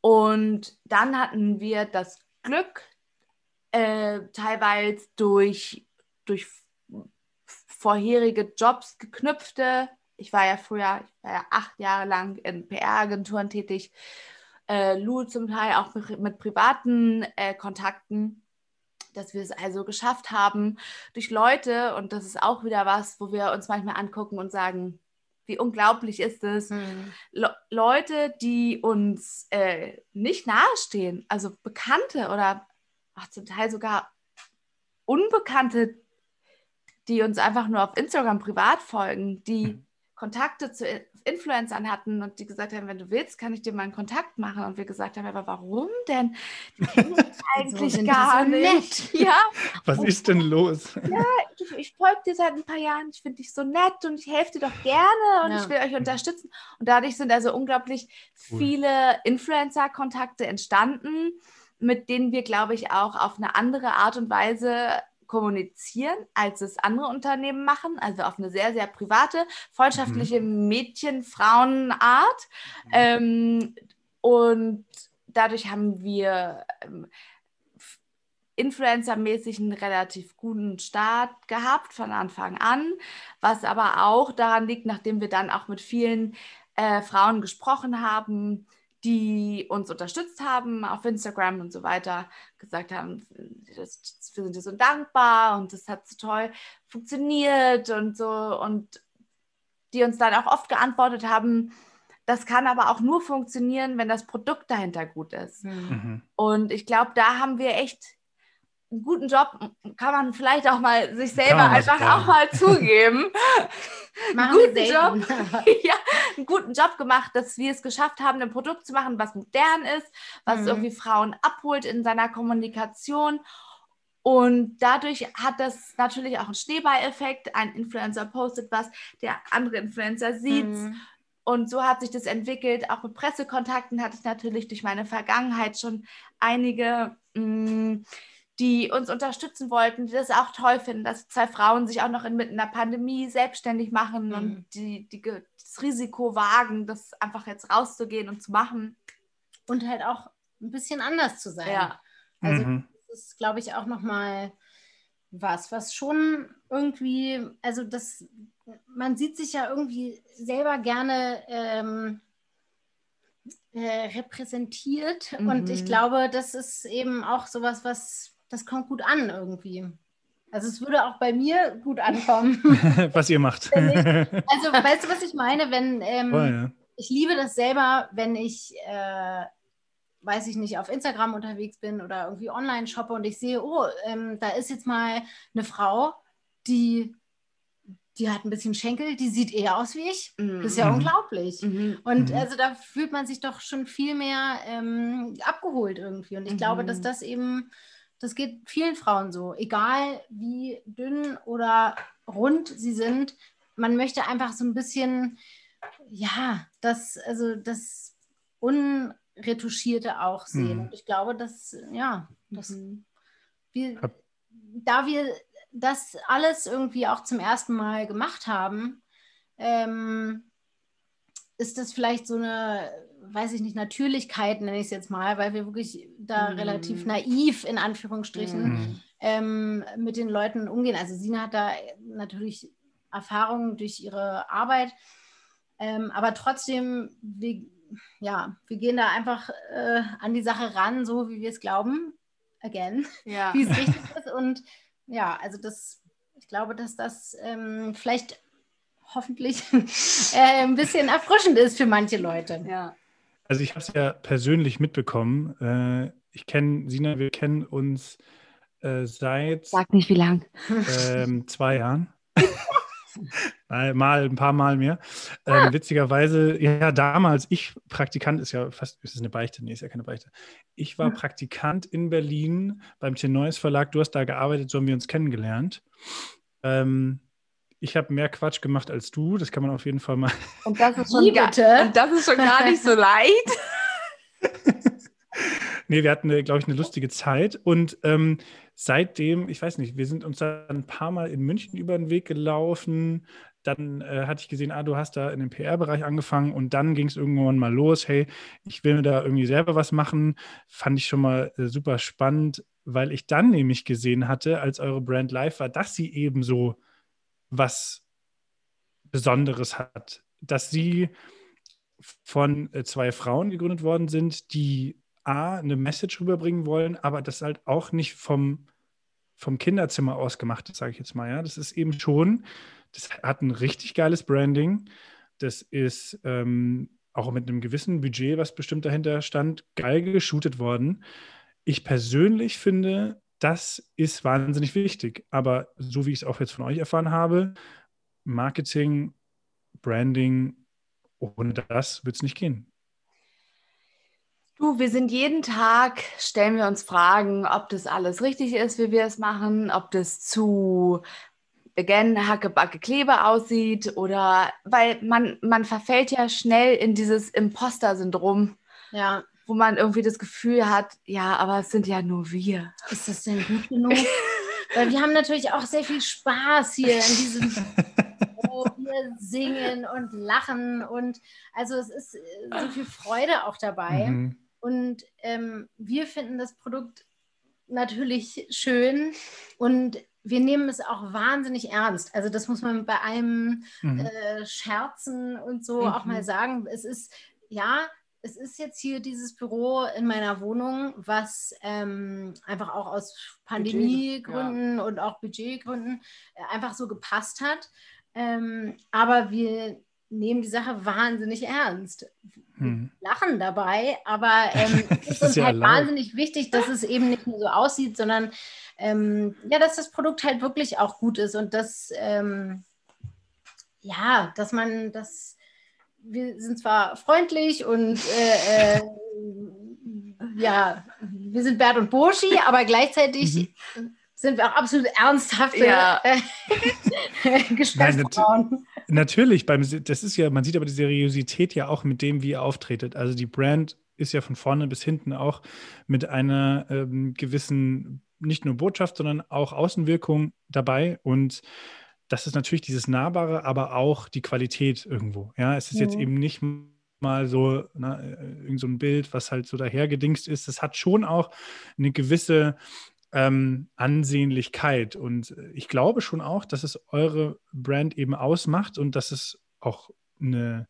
Und dann hatten wir das Glück, äh, teilweise durch, durch vorherige Jobs geknüpfte. Ich war ja früher, ich war ja acht Jahre lang in PR-Agenturen tätig, äh, Lou zum Teil auch mit, mit privaten äh, Kontakten, dass wir es also geschafft haben, durch Leute, und das ist auch wieder was, wo wir uns manchmal angucken und sagen, wie unglaublich ist es, Mhm. Le Leute, die uns äh, nicht nahestehen, also Bekannte oder ach, zum Teil sogar Unbekannte, die uns einfach nur auf Instagram privat folgen, die Mhm. Kontakte zu In- Influencern hatten und die gesagt haben, wenn du willst, kann ich dir mal einen Kontakt machen. Und wir gesagt haben, aber warum denn? Die kennen uns eigentlich die gar so nicht. nett. Ja, Was ist denn los? ich, ich folge dir seit ein paar Jahren, ich finde dich so nett und ich helfe dir doch gerne und Ja. ich will euch unterstützen. Und dadurch sind also unglaublich Cool. viele Influencer-Kontakte entstanden, mit denen wir, glaube ich, auch auf eine andere Art und Weise kommunizieren, als es andere Unternehmen machen. Also auf eine sehr, sehr private, freundschaftliche Mädchen-Frauen-Art. Ähm, und dadurch haben wir ähm, influencermäßig einen relativ guten Start gehabt von Anfang an, was aber auch daran liegt, nachdem wir dann auch mit vielen äh, Frauen gesprochen haben, die uns unterstützt haben auf Instagram und so weiter, gesagt haben, das, wir sind dir so dankbar und das hat so toll funktioniert und so und die uns dann auch oft geantwortet haben, das kann aber auch nur funktionieren, wenn das Produkt dahinter gut ist. Mhm. Mhm. Und ich glaube, da haben wir echt einen guten Job, kann man vielleicht auch mal sich selber einfach sagen. auch mal zugeben. Machen wir guten selten. ja, einen guten Job gemacht, dass wir es geschafft haben, ein Produkt zu machen, was modern ist, was Mhm. irgendwie Frauen abholt in seiner Kommunikation. Und dadurch hat das natürlich auch einen Schneeballeffekt. Ein Influencer postet was, der andere Influencer sieht Mhm. und so hat sich das entwickelt. Auch mit Pressekontakten hatte ich natürlich durch meine Vergangenheit schon einige, mh, die uns unterstützen wollten, die das auch toll finden, dass zwei Frauen sich auch noch inmitten der Pandemie selbstständig machen Mhm. und die, die das Risiko wagen, das einfach jetzt rauszugehen und zu machen. Und halt auch ein bisschen anders zu sein. Ja, Also Mhm. ist, glaube ich, auch nochmal was, was schon irgendwie, also das, man sieht sich ja irgendwie selber gerne ähm, äh, repräsentiert mhm. und ich mhm. glaube, das ist eben auch sowas, was, das kommt gut an irgendwie. Also es würde auch bei mir gut ankommen. was ihr macht. Ich, also weißt du, was ich meine? Wenn ähm, oh, ja. ich liebe das selber, wenn ich äh, weiß ich nicht, auf Instagram unterwegs bin oder irgendwie online shoppe und ich sehe, oh, ähm, da ist jetzt mal eine Frau, die, die hat ein bisschen Schenkel, die sieht eher aus wie ich. Mhm. Das ist ja mhm. unglaublich. Mhm. Und mhm. also da fühlt man sich doch schon viel mehr ähm, abgeholt irgendwie. Und ich glaube, dass mhm. das eben, das geht vielen Frauen so, egal wie dünn oder rund sie sind, man möchte einfach so ein bisschen, ja, das, also das un retuschierte auch sehen. Mhm. Und ich glaube, dass, ja, dass mhm. wir, da wir das alles irgendwie auch zum ersten Mal gemacht haben, ähm, ist das vielleicht so eine, weiß ich nicht, Natürlichkeit, nenne ich es jetzt mal, weil wir wirklich da mhm. relativ naiv in Anführungsstrichen mhm. ähm, mit den Leuten umgehen. Also Sina hat da natürlich Erfahrungen durch ihre Arbeit, ähm, aber trotzdem, wir ja, wir gehen da einfach äh, an die Sache ran, so wie wir es glauben, again, ja. wie es richtig ist. Und ja, also das, ich glaube, dass das ähm, vielleicht hoffentlich äh, ein bisschen erfrischend ist für manche Leute. Ja. Also ich habe es ja persönlich mitbekommen. Äh, ich kenne Sina, wir kennen uns äh, seit. Sag nicht wie lang. Ähm, zwei Jahren. mal ein paar Mal mehr. Ähm, witzigerweise, ja, damals, ich Praktikant ist ja fast, ist es eine Beichte? Nee, ist ja keine Beichte. Ich war Praktikant in Berlin beim T-Neues Verlag. Du hast da gearbeitet, so haben wir uns kennengelernt. Ähm, ich habe mehr Quatsch gemacht als du, das kann man auf jeden Fall mal. Und das ist schon, gar, und das ist schon gar nicht so leicht. nee, wir hatten, glaube ich, eine lustige Zeit. Und ähm, seitdem, ich weiß nicht, wir sind uns dann ein paar Mal in München über den Weg gelaufen. Dann äh, hatte ich gesehen, ah, du hast da in dem PR-Bereich angefangen und dann ging es irgendwann mal los, hey, ich will da irgendwie selber was machen. Fand ich schon mal äh, super spannend, weil ich dann nämlich gesehen hatte, als eure Brand live war, dass sie eben so was Besonderes hat. Dass sie von äh, zwei Frauen gegründet worden sind, die A, eine Message rüberbringen wollen, aber das halt auch nicht vom, vom Kinderzimmer aus gemacht ist, sage ich jetzt mal. Ja, das ist eben schon, das hat ein richtig geiles Branding. Das ist ähm, auch mit einem gewissen Budget, was bestimmt dahinter stand, geil geshootet worden. Ich persönlich finde, das ist wahnsinnig wichtig. Aber so wie ich es auch jetzt von euch erfahren habe, Marketing, Branding, ohne das wird es nicht gehen. Du, wir sind jeden Tag, stellen wir uns Fragen, ob das alles richtig ist, wie wir es machen, ob das zu again Hackebacke Klebe aussieht oder weil man, man verfällt ja schnell in dieses Imposter-Syndrom. Ja. Wo man irgendwie das Gefühl hat, ja, aber es sind ja nur wir. Ist das denn gut genug? weil wir haben natürlich auch sehr viel Spaß hier in diesem wo wir singen und lachen und also es ist so viel Freude auch dabei. Mhm. Und ähm, wir finden das Produkt natürlich schön und wir nehmen es auch wahnsinnig ernst. Also das muss man bei einem mhm. äh, Scherzen und so mhm. auch mal sagen. Es ist, ja, es ist jetzt hier dieses Büro in meiner Wohnung, was ähm, einfach auch aus Pandemiegründen ja. und auch Budgetgründen äh, einfach so gepasst hat. Ähm, aber wir nehmen die Sache wahnsinnig ernst. Hm. Lachen dabei, aber ähm, es ist uns ja halt laut. wahnsinnig wichtig, dass es eben nicht nur so aussieht, sondern ähm, ja, dass das Produkt halt wirklich auch gut ist und dass ähm, ja, dass man das wir sind zwar freundlich und äh, äh, ja, wir sind Bert und Burschi, aber gleichzeitig mhm sind wir auch absolut ernsthafte ja. Geschäftsfrauen. Nein, nat natürlich, beim, das ist ja, man sieht aber die Seriosität ja auch mit dem, wie ihr auftretet. Also die Brand ist ja von vorne bis hinten auch mit einer ähm, gewissen, nicht nur Botschaft, sondern auch Außenwirkung dabei und das ist natürlich dieses Nahbare, aber auch die Qualität irgendwo. Ja, es ist mhm. jetzt eben nicht mal so, na, äh, irgend so ein Bild, was halt so dahergedingst ist. Es hat schon auch eine gewisse ähm, Ansehnlichkeit. Und ich glaube schon auch, dass es eure Brand eben ausmacht und dass es auch eine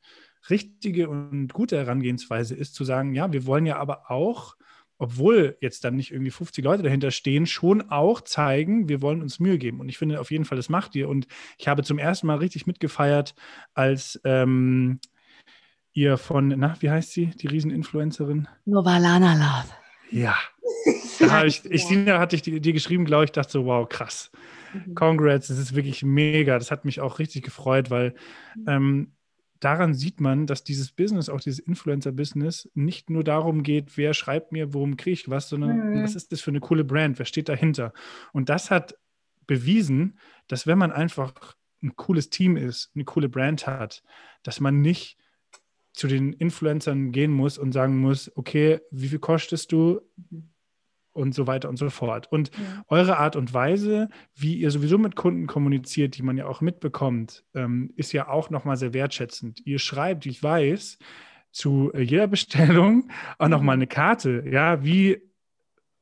richtige und gute Herangehensweise ist, zu sagen, ja, wir wollen ja aber auch, obwohl jetzt dann nicht irgendwie 50 Leute dahinter stehen, schon auch zeigen, wir wollen uns Mühe geben. Und ich finde auf jeden Fall, das macht ihr. Und ich habe zum ersten Mal richtig mitgefeiert, als ähm, ihr von, na, wie heißt sie, die Rieseninfluencerin? Novalana Love. Ja. Da ich, ich, Sina hatte ich dir geschrieben, glaube ich, dachte so, wow, krass. Mhm. Congrats, das ist wirklich mega. Das hat mich auch richtig gefreut, weil mhm. ähm, daran sieht man, dass dieses Business, auch dieses Influencer-Business, nicht nur darum geht, wer schreibt mir, worum kriege ich was, sondern mhm. was ist das für eine coole Brand, wer steht dahinter. Und das hat bewiesen, dass wenn man einfach ein cooles Team ist, eine coole Brand hat, dass man nicht zu den Influencern gehen muss und sagen muss, okay, wie viel kostest du? Und so weiter und so fort. Und ja. eure Art und Weise, wie ihr sowieso mit Kunden kommuniziert, die man ja auch mitbekommt, ähm, ist ja auch nochmal sehr wertschätzend. Ihr schreibt, ich weiß, zu jeder Bestellung auch nochmal mhm. eine Karte. Ja, wie,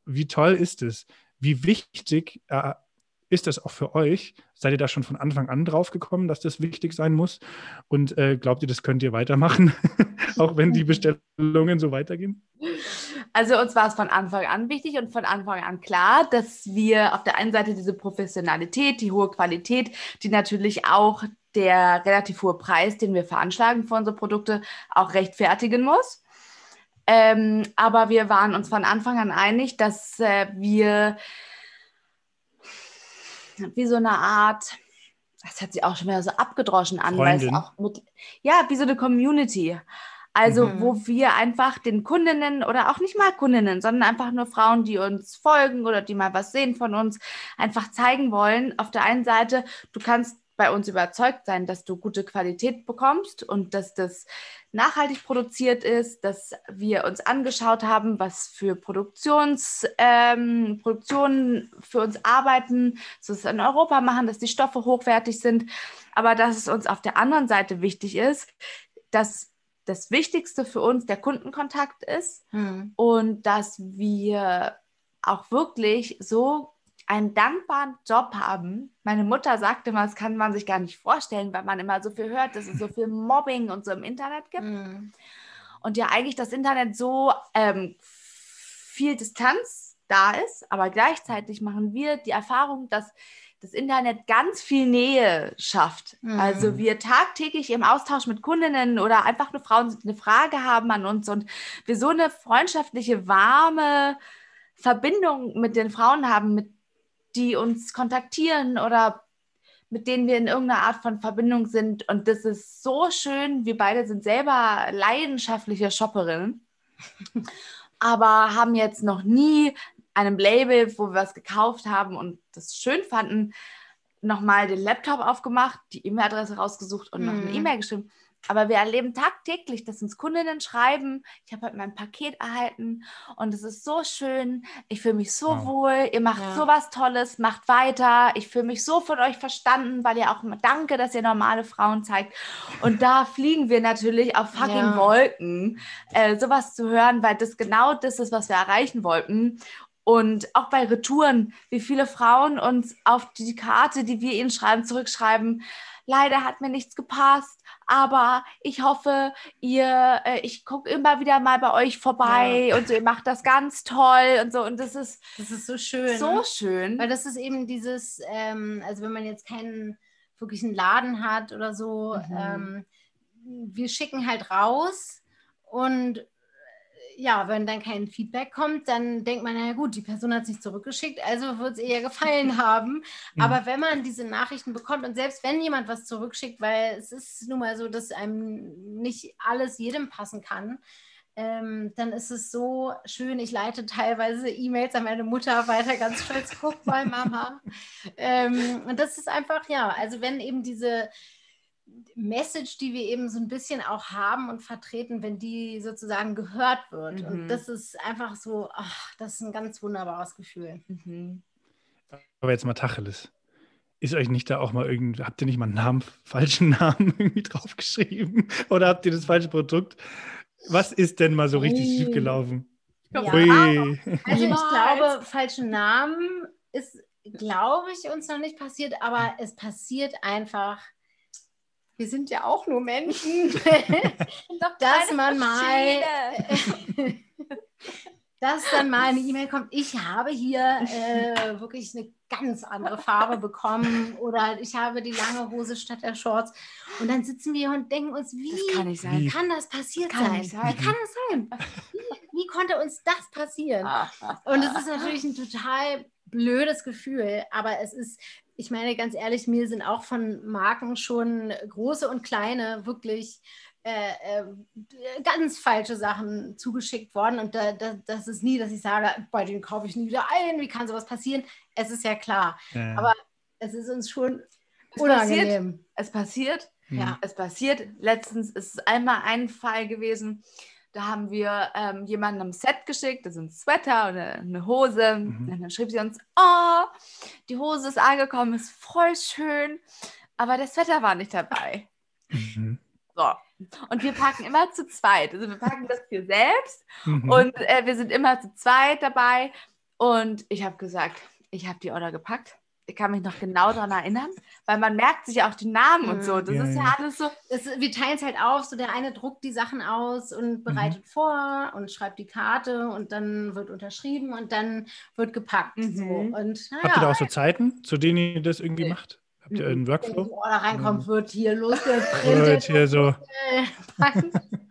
wie toll ist es? Wie wichtig äh, ist das auch für euch? Seid ihr da schon von Anfang an drauf gekommen, dass das wichtig sein muss? Und äh, glaubt ihr, das könnt ihr weitermachen, auch wenn die Bestellungen so weitergehen? Also uns war es von Anfang an wichtig und von Anfang an klar, dass wir auf der einen Seite diese Professionalität, die hohe Qualität, die natürlich auch der relativ hohe Preis, den wir veranschlagen für unsere Produkte, auch rechtfertigen muss. Ähm, aber wir waren uns von Anfang an einig, dass äh, wir wie so eine Art, das hat sich auch schon wieder so abgedroschen an, weil es auch mit, ja, wie so eine Community. Also, mhm. wo wir einfach den Kundinnen oder auch nicht mal Kundinnen, sondern einfach nur Frauen, die uns folgen oder die mal was sehen von uns, einfach zeigen wollen. Auf der einen Seite, du kannst bei uns überzeugt sein, dass du gute Qualität bekommst und dass das nachhaltig produziert ist, dass wir uns angeschaut haben, was für Produktions, ähm, Produktionen für uns arbeiten, dass wir es in Europa machen, dass die Stoffe hochwertig sind, aber dass es uns auf der anderen Seite wichtig ist, dass das Wichtigste für uns der Kundenkontakt ist hm. und dass wir auch wirklich so einen dankbaren Job haben. Meine Mutter sagte immer, das kann man sich gar nicht vorstellen, weil man immer so viel hört, dass es so viel Mobbing und so im Internet gibt. Mm. Und ja, eigentlich das Internet so ähm, viel Distanz da ist, aber gleichzeitig machen wir die Erfahrung, dass das Internet ganz viel Nähe schafft. Mhm. Also wir tagtäglich im Austausch mit Kundinnen oder einfach nur Frauen eine Frage haben an uns und wir so eine freundschaftliche, warme Verbindung mit den Frauen haben, mit die uns kontaktieren oder mit denen wir in irgendeiner Art von Verbindung sind. Und das ist so schön. Wir beide sind selber leidenschaftliche Shopperinnen, aber haben jetzt noch nie einem Label, wo wir was gekauft haben und das schön fanden, nochmal den Laptop aufgemacht, die E-Mail-Adresse rausgesucht und mhm. noch eine mhm. E-Mail geschrieben. Aber wir erleben tagtäglich, dass uns Kundinnen schreiben, ich habe heute mein Paket erhalten und es ist so schön, ich fühle mich so wow. wohl, ihr macht ja. so was Tolles, macht weiter, ich fühle mich so von euch verstanden, weil ihr auch danke, dass ihr normale Frauen zeigt. Und da fliegen wir natürlich auf fucking ja. Wolken, äh, sowas zu hören, weil das genau das ist, was wir erreichen wollten. Und auch bei Retouren, wie viele Frauen uns auf die Karte, die wir ihnen schreiben, zurückschreiben, leider hat mir nichts gepasst aber ich hoffe, ihr, äh, ich gucke immer wieder mal bei euch vorbei ja. und so, ihr macht das ganz toll und so. Und das ist, das ist so schön. So ne? schön. Weil das ist eben dieses, ähm, also wenn man jetzt keinen wirklichen Laden hat oder so, mhm. ähm, wir schicken halt raus und ja, wenn dann kein Feedback kommt, dann denkt man, na gut, die Person hat sich zurückgeschickt, also wird es eher gefallen haben. Mhm. Aber wenn man diese Nachrichten bekommt und selbst wenn jemand was zurückschickt, weil es ist nun mal so, dass einem nicht alles jedem passen kann, ähm, dann ist es so schön. Ich leite teilweise E-Mails an meine Mutter weiter, ganz stolz, guck mal, Mama. ähm, und das ist einfach, ja, also wenn eben diese Message, die wir eben so ein bisschen auch haben und vertreten, wenn die sozusagen gehört wird. Mhm. Und das ist einfach so, ach, das ist ein ganz wunderbares Gefühl. Mhm. Aber jetzt mal Tacheles. Ist euch nicht da auch mal irgendwie, habt ihr nicht mal einen Namen, falschen Namen irgendwie draufgeschrieben? Oder habt ihr das falsche Produkt? Was ist denn mal so richtig schief gelaufen? Ja. Ui. Also ich glaube, falschen Namen ist, glaube ich, uns noch nicht passiert, aber es passiert einfach. Wir sind ja auch nur Menschen, dass man mal, dass dann mal eine E-Mail kommt. Ich habe hier äh, wirklich eine ganz andere Farbe bekommen oder ich habe die lange Hose statt der Shorts. Und dann sitzen wir hier und denken uns, wie Das kann. Wie? kann das passiert Kann sein? sein. Wie kann das sein? Wie, wie konnte uns das passieren? Und es ist natürlich ein total blödes Gefühl, aber es ist, ich meine ganz ehrlich, mir sind auch von Marken schon große und kleine wirklich äh, äh, ganz falsche Sachen zugeschickt worden. Und da, da, das ist nie, dass ich sage, bei denen kaufe ich nie wieder ein, wie kann sowas passieren? Es ist ja klar, Ja. aber es ist uns schon Es unangenehm. Es passiert, Ja. es passiert. Letztens ist es einmal ein Fall gewesen, da haben wir ähm, jemanden am Set geschickt, das ist ein Sweater oder eine Hose. Mhm. Und dann schrieb sie uns, oh, die Hose ist angekommen, ist voll schön, aber der Sweater war nicht dabei. Mhm. So. Und wir packen immer zu zweit. Also wir packen das hier selbst Mhm. und äh, wir sind immer zu zweit dabei. Und ich habe gesagt, ich habe die Order gepackt. Ich kann mich noch genau daran erinnern, weil man merkt sich ja auch die Namen und so. Das Ja, ist ja, ja. alles so. Es, wir teilen es halt auf, so der eine druckt die Sachen aus und bereitet vor und schreibt die Karte und dann wird unterschrieben und dann wird gepackt. Mhm. So. Und Habt ihr da auch so Zeiten, zu denen ihr das irgendwie Nee. macht? Habt ihr einen wenn die Workflow? Order reinkommt, wird hier Wird losgeprintet. hier so.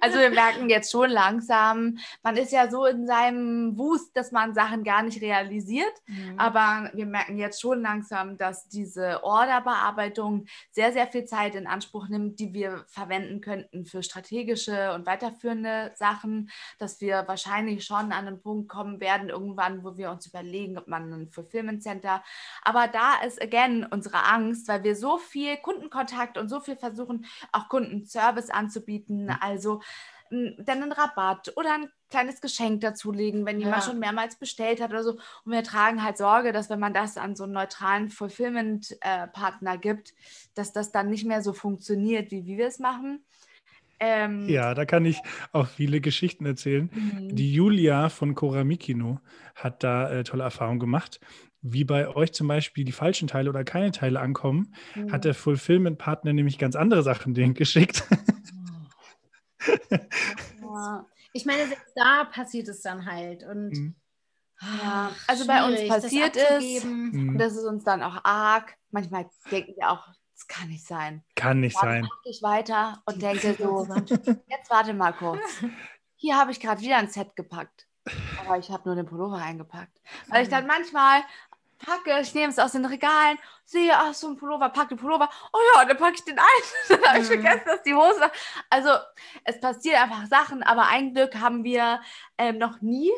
Also wir merken jetzt schon langsam, man ist ja so in seinem Wust, dass man Sachen gar nicht realisiert. Aber wir merken jetzt schon langsam, dass diese Orderbearbeitung sehr, sehr viel Zeit in Anspruch nimmt, die wir verwenden könnten für strategische und weiterführende Sachen, dass wir wahrscheinlich schon an einen Punkt kommen werden, irgendwann, wo wir uns überlegen, ob man ein Fulfillment Center. Aber da ist again unsere Angst, weil wir so viel Kundenkontakt und so viel versuchen, auch Kundenservice anzubieten. Also m, dann einen Rabatt oder ein kleines Geschenk dazulegen, wenn jemand Ja. schon mehrmals bestellt hat oder so. Und wir tragen halt Sorge, dass wenn man das an so einen neutralen Fulfillment-Partner gibt, dass das dann nicht mehr so funktioniert, wie, wie wir es machen. Ähm, Ja, da kann ich auch viele Geschichten erzählen. mhm. Die Julia von Koramikino hat da äh, tolle Erfahrungen gemacht. Wie bei euch zum Beispiel die falschen Teile oder keine Teile ankommen, Mhm. hat der Fulfillment-Partner nämlich ganz andere Sachen denen geschickt. Ja. Ich meine, selbst da passiert es dann halt. Und Mhm. Ja, also bei uns schwierig, das passiert es. Mhm. Und das ist uns dann auch arg. Manchmal denken wir auch, das kann nicht sein. Kann nicht Dann sein. ich weiter und denke so, jetzt warte mal kurz. Hier habe ich gerade wieder ein Set gepackt. Aber ich habe nur den Pullover eingepackt. Weil ich dann manchmal packe, ich nehme es aus den Regalen, sehe, ach, so ein Pullover, packe den Pullover, oh ja, dann packe ich den ein. Dann habe ich Mhm. vergessen, dass die Hose. Also es passieren einfach Sachen, aber ein Glück haben wir ähm, noch nie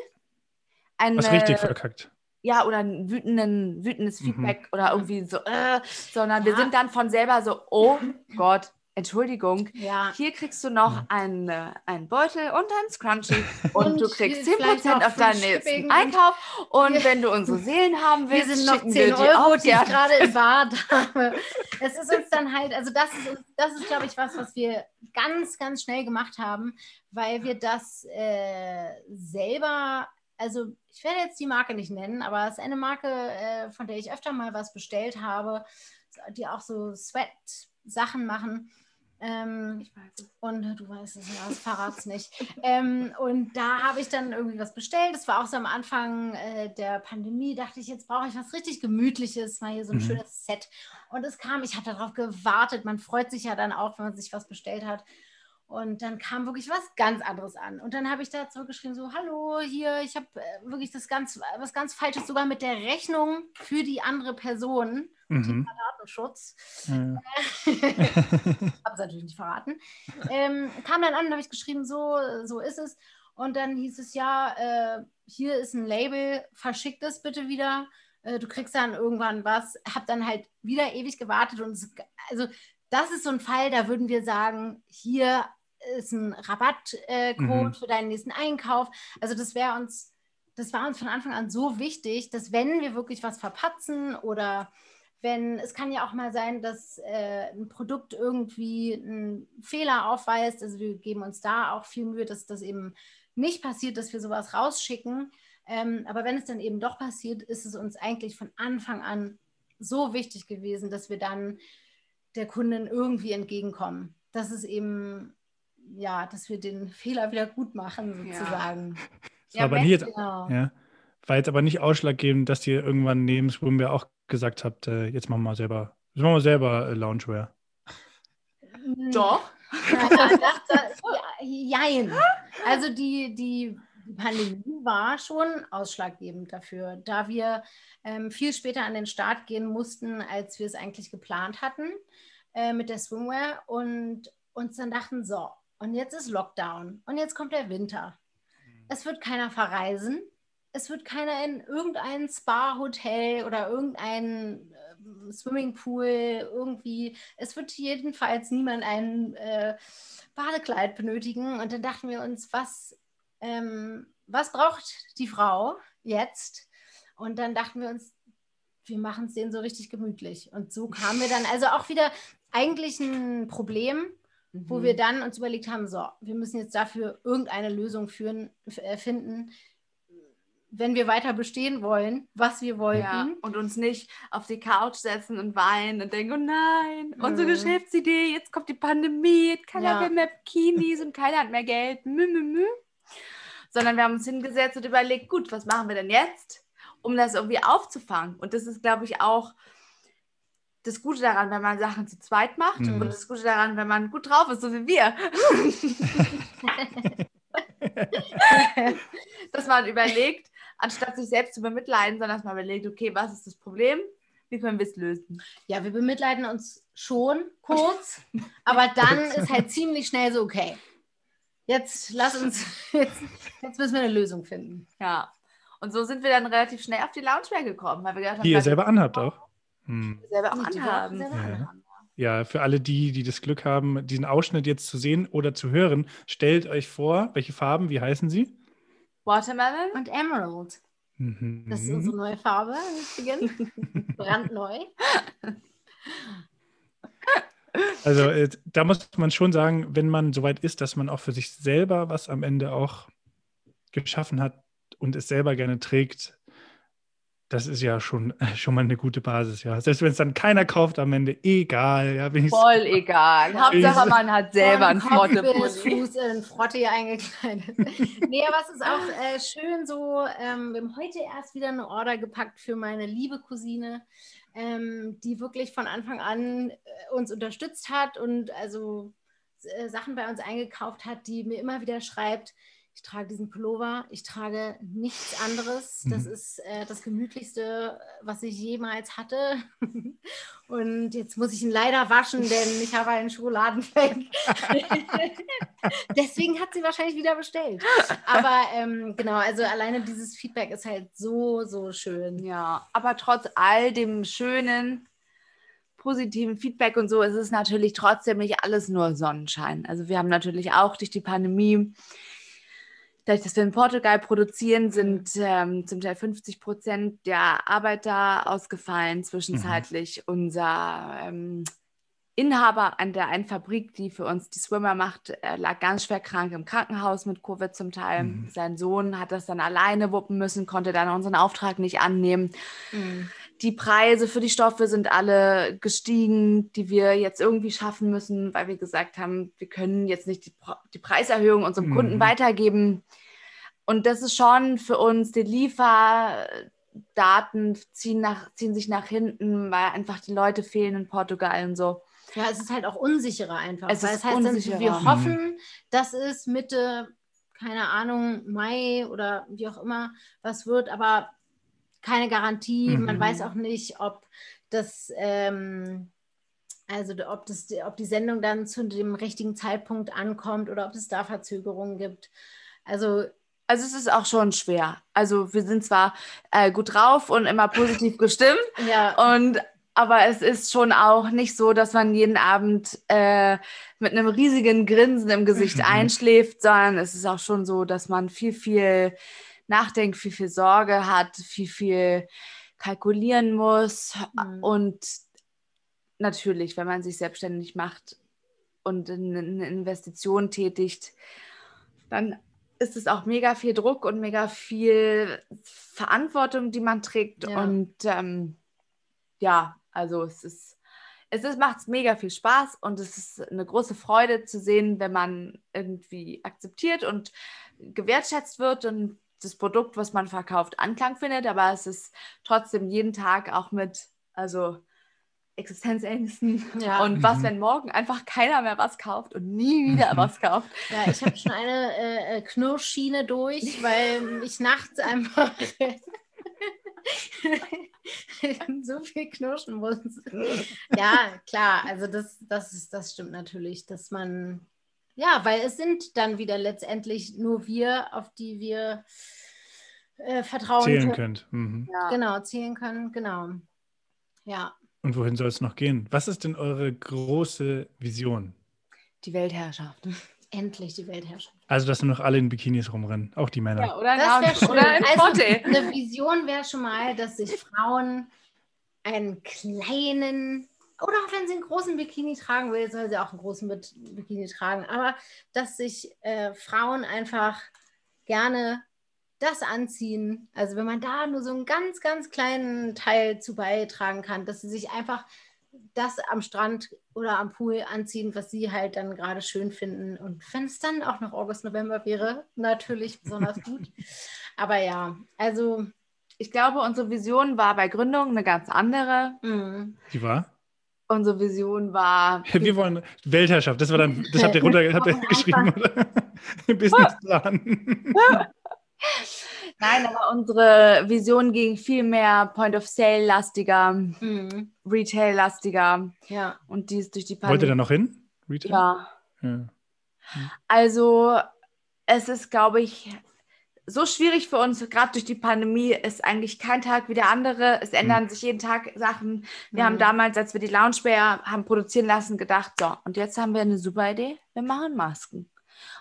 eine, Was richtig verkackt. ja, oder ein wütenden, wütendes Mhm. Feedback oder irgendwie so, äh, sondern wir Ja. sind dann von selber so, oh Gott, Entschuldigung, Ja. hier kriegst du noch Ja. einen, äh, einen Beutel und einen Scrunchie und, Und du kriegst hier vielleicht 10% noch auf deinen nächsten Einkauf und Wir- wenn du unsere Seelen haben Wir willst, sind noch schicken 10 wir die Euro, auch die ich gerade im Bad habe. Es ist uns dann halt, also das ist, das ist glaube ich, was, was wir ganz, ganz schnell gemacht haben, weil wir das äh, selber, also ich werde jetzt die Marke nicht nennen, aber es ist eine Marke, äh, von der ich öfter mal was bestellt habe, die auch so Sweat-Sachen machen. Ähm, Ich weiß es. und du weißt es ja, das verrat's nicht. ähm, und da habe ich dann irgendwie was bestellt. Das war auch so am Anfang äh, der Pandemie. Dachte ich, jetzt brauche ich was richtig Gemütliches, mal hier so ein Mhm. schönes Set. Und es kam, ich habe darauf gewartet. Man freut sich ja dann auch, wenn man sich was bestellt hat. Und dann kam wirklich was ganz anderes an. Und dann habe ich da zurückgeschrieben, so, hallo, hier, ich habe äh, wirklich das ganz, was ganz Falsches, sogar mit der Rechnung für die andere Person, Mhm. Datenschutz. Ja. habe es natürlich nicht verraten. Ähm, kam dann an und habe ich geschrieben, so, so ist es. Und dann hieß es ja, äh, hier ist ein Label, verschick das bitte wieder. Äh, du kriegst dann irgendwann was. Hab dann halt wieder ewig gewartet. Und es, also das ist so ein Fall, da würden wir sagen, hier ist ein Rabattcode äh, Mhm. für deinen nächsten Einkauf. Also das wäre uns, das war uns von Anfang an so wichtig, dass wenn wir wirklich was verpatzen oder wenn es kann ja auch mal sein, dass äh, ein Produkt irgendwie einen Fehler aufweist. Also wir geben uns da auch viel Mühe, dass das eben nicht passiert, dass wir sowas rausschicken. Ähm, aber wenn es dann eben doch passiert, ist es uns eigentlich von Anfang an so wichtig gewesen, dass wir dann der Kundin irgendwie entgegenkommen. Das ist eben, ja, dass wir den Fehler wieder gut machen, sozusagen. Ja. Das war aber nicht jetzt, genau. ja, war jetzt aber nicht ausschlaggebend, dass ihr irgendwann neben Swimwear auch gesagt habt, äh, jetzt machen wir selber, jetzt machen wir selber äh, Loungewear. Doch. jein. Also die, die Pandemie war schon ausschlaggebend dafür, da wir ähm, viel später an den Start gehen mussten, als wir es eigentlich geplant hatten äh, mit der Swimwear und uns dann dachten, so, und jetzt ist Lockdown und jetzt kommt der Winter. Es wird keiner verreisen es wird keiner in irgendein Spa-Hotel oder irgendein äh, Swimmingpool irgendwie, es wird jedenfalls niemand ein äh, Badekleid benötigen. Und dann dachten wir uns, was, ähm, was braucht die Frau jetzt? Und dann dachten wir uns, wir machen es denen so richtig gemütlich. Und so kamen wir dann also auch wieder eigentlich ein Problem, mhm. wo wir dann uns überlegt haben, so, wir müssen jetzt dafür irgendeine Lösung führen, äh, finden, wenn wir weiter bestehen wollen, was wir wollten. Ja, und uns nicht auf die Couch setzen und weinen und denken, oh nein, mhm. unsere Geschäftsidee, jetzt kommt die Pandemie, keiner ja. mehr Bikinis und keiner hat mehr Geld. Mü, mü, mü. Sondern wir haben uns hingesetzt und überlegt, gut, was machen wir denn jetzt, um das irgendwie aufzufangen? Und das ist, glaube ich, auch das Gute daran, wenn man Sachen zu zweit macht mhm. und das Gute daran, wenn man gut drauf ist, so wie wir. dass man überlegt, anstatt sich selbst zu bemitleiden, sondern dass man überlegt, okay, was ist das Problem? Wie können wir es lösen? Ja, wir bemitleiden uns schon kurz, aber dann ist halt ziemlich schnell so, okay, jetzt lass uns, jetzt, jetzt müssen wir eine Lösung finden. Ja. Und so sind wir dann relativ schnell auf die Loungewear gekommen, weil wir gedacht haben, die ihr selber anhabt auch. Hm. Selber auch anhaben. Selber ja. anhaben. Ja, für alle die, die das Glück haben, diesen Ausschnitt jetzt zu sehen oder zu hören, stellt euch vor, welche Farben, wie heißen sie? Watermelon und Emerald. Mhm. Das ist unsere neue Farbe Brandneu. Also äh, da muss man schon sagen, wenn man soweit ist, dass man auch für sich selber was am Ende auch geschaffen hat und es selber gerne trägt, das ist ja schon, schon mal eine gute Basis, ja. Selbst wenn es dann keiner kauft am Ende, egal. Ja, Voll egal. Hauptsache man hat selber ein Frottepulli. Fuß in Frotte eingekleidet. nee, aber es ist auch äh, schön so, ähm, wir haben heute erst wieder eine Order gepackt für meine liebe Cousine, ähm, die wirklich von Anfang an äh, uns unterstützt hat und also äh, Sachen bei uns eingekauft hat, die mir immer wieder schreibt, ich trage diesen Pullover, ich trage nichts anderes. Das mhm. ist äh, das gemütlichste, was ich jemals hatte. Und jetzt muss ich ihn leider waschen, denn ich habe einen Schokoladenfleck. Deswegen hat sie wahrscheinlich wieder bestellt. Aber ähm, genau, also alleine dieses Feedback ist halt so, so schön. Ja, aber trotz all dem schönen, positiven Feedback und so ist es natürlich trotzdem nicht alles nur Sonnenschein. Also wir haben natürlich auch durch die Pandemie dadurch, dass wir in Portugal produzieren, sind ähm, zum Teil 50 Prozent der Arbeiter ausgefallen zwischenzeitlich. Mhm. Unser ähm, Inhaber an der einen Fabrik, die für uns die Swimmer macht, äh, lag ganz schwer krank im Krankenhaus mit Covid zum Teil. Mhm. Sein Sohn hat das dann alleine wuppen müssen, konnte dann unseren Auftrag nicht annehmen. Mhm. Die Preise für die Stoffe sind alle gestiegen, die wir jetzt irgendwie schaffen müssen, weil wir gesagt haben, wir können jetzt nicht die, die Preiserhöhung unserem mhm. Kunden weitergeben. Und das ist schon für uns, die Lieferdaten ziehen, nach, ziehen sich nach hinten, weil einfach die Leute fehlen in Portugal und so. Ja, es ist halt auch unsicherer einfach. Es weil es heißt unsicherer. dann, wir hoffen, dass es Mitte, keine Ahnung, Mai oder wie auch immer was wird, aber keine Garantie. Mhm. Man weiß auch nicht, ob das, ähm, also ob, das, ob die Sendung dann zu dem richtigen Zeitpunkt ankommt oder ob es da Verzögerungen gibt. Also also es ist auch schon schwer. Also wir sind zwar äh, gut drauf und immer positiv gestimmt, ja. und aber es ist schon auch nicht so, dass man jeden Abend äh, mit einem riesigen Grinsen im Gesicht mhm. einschläft, sondern es ist auch schon so, dass man viel, viel nachdenkt, viel, viel Sorge hat, viel, viel kalkulieren muss. Mhm. Und natürlich, wenn man sich selbstständig macht und eine eine Investition tätigt, dann ist es auch mega viel Druck und mega viel Verantwortung, die man trägt. Ja. Und ähm, ja, also es ist, es ist, macht mega viel Spaß und es ist eine große Freude zu sehen, wenn man irgendwie akzeptiert und gewertschätzt wird und das Produkt, was man verkauft, Anklang findet. Aber es ist trotzdem jeden Tag auch mit, also Existenzängsten. Ja. Und was, Mhm. wenn morgen einfach keiner mehr was kauft und nie wieder Mhm. was kauft? Ja, ich habe schon eine äh, äh, Knirschschiene durch, weil ich nachts einfach so viel knirschen muss. Ja, klar, also das, das, ist, das stimmt natürlich, dass man, ja, weil es sind dann wieder letztendlich nur wir, auf die wir äh, vertrauen Zählen können. könnt. Mhm. Ja. Genau, zählen können, genau. Ja, Und wohin soll es noch gehen? Was ist denn eure große Vision? Die Weltherrschaft. Endlich die Weltherrschaft. Also, dass nur noch alle in Bikinis rumrennen, auch die Männer. Ja, oder, Das oder in Also, eine Vision wäre schon mal, dass sich Frauen einen kleinen, oder auch wenn sie einen großen Bikini tragen will, soll sie auch einen großen Bikini tragen, aber dass sich äh, Frauen einfach gerne das anziehen. Also wenn man da nur so einen ganz, ganz kleinen Teil zu beitragen kann, dass sie sich einfach das am Strand oder am Pool anziehen, was sie halt dann gerade schön finden. Und wenn es dann auch noch August, November wäre, natürlich besonders gut. Aber ja, also Ich glaube, unsere Vision war bei Gründung eine ganz andere. mh, Die war? Unsere Vision war, Wir wollen Weltherrschaft. Das war dann, das habt ihr runter, habt ihr geschrieben, oder? Businessplan. Nein, aber unsere Vision ging viel mehr Point-of-Sale-lastiger, mh, Retail-lastiger. ja. Und die ist durch die Wollt ihr da Pandemie. noch hin? Retail? Ja. ja. Also es ist, glaube ich, so schwierig für uns, gerade durch die Pandemie, ist eigentlich kein Tag wie der andere. Es ändern sich jeden Tag Sachen. Wir haben Mhm. damals, als wir die Loungewear haben produzieren lassen, gedacht, so, und jetzt haben wir eine super Idee, wir machen Masken.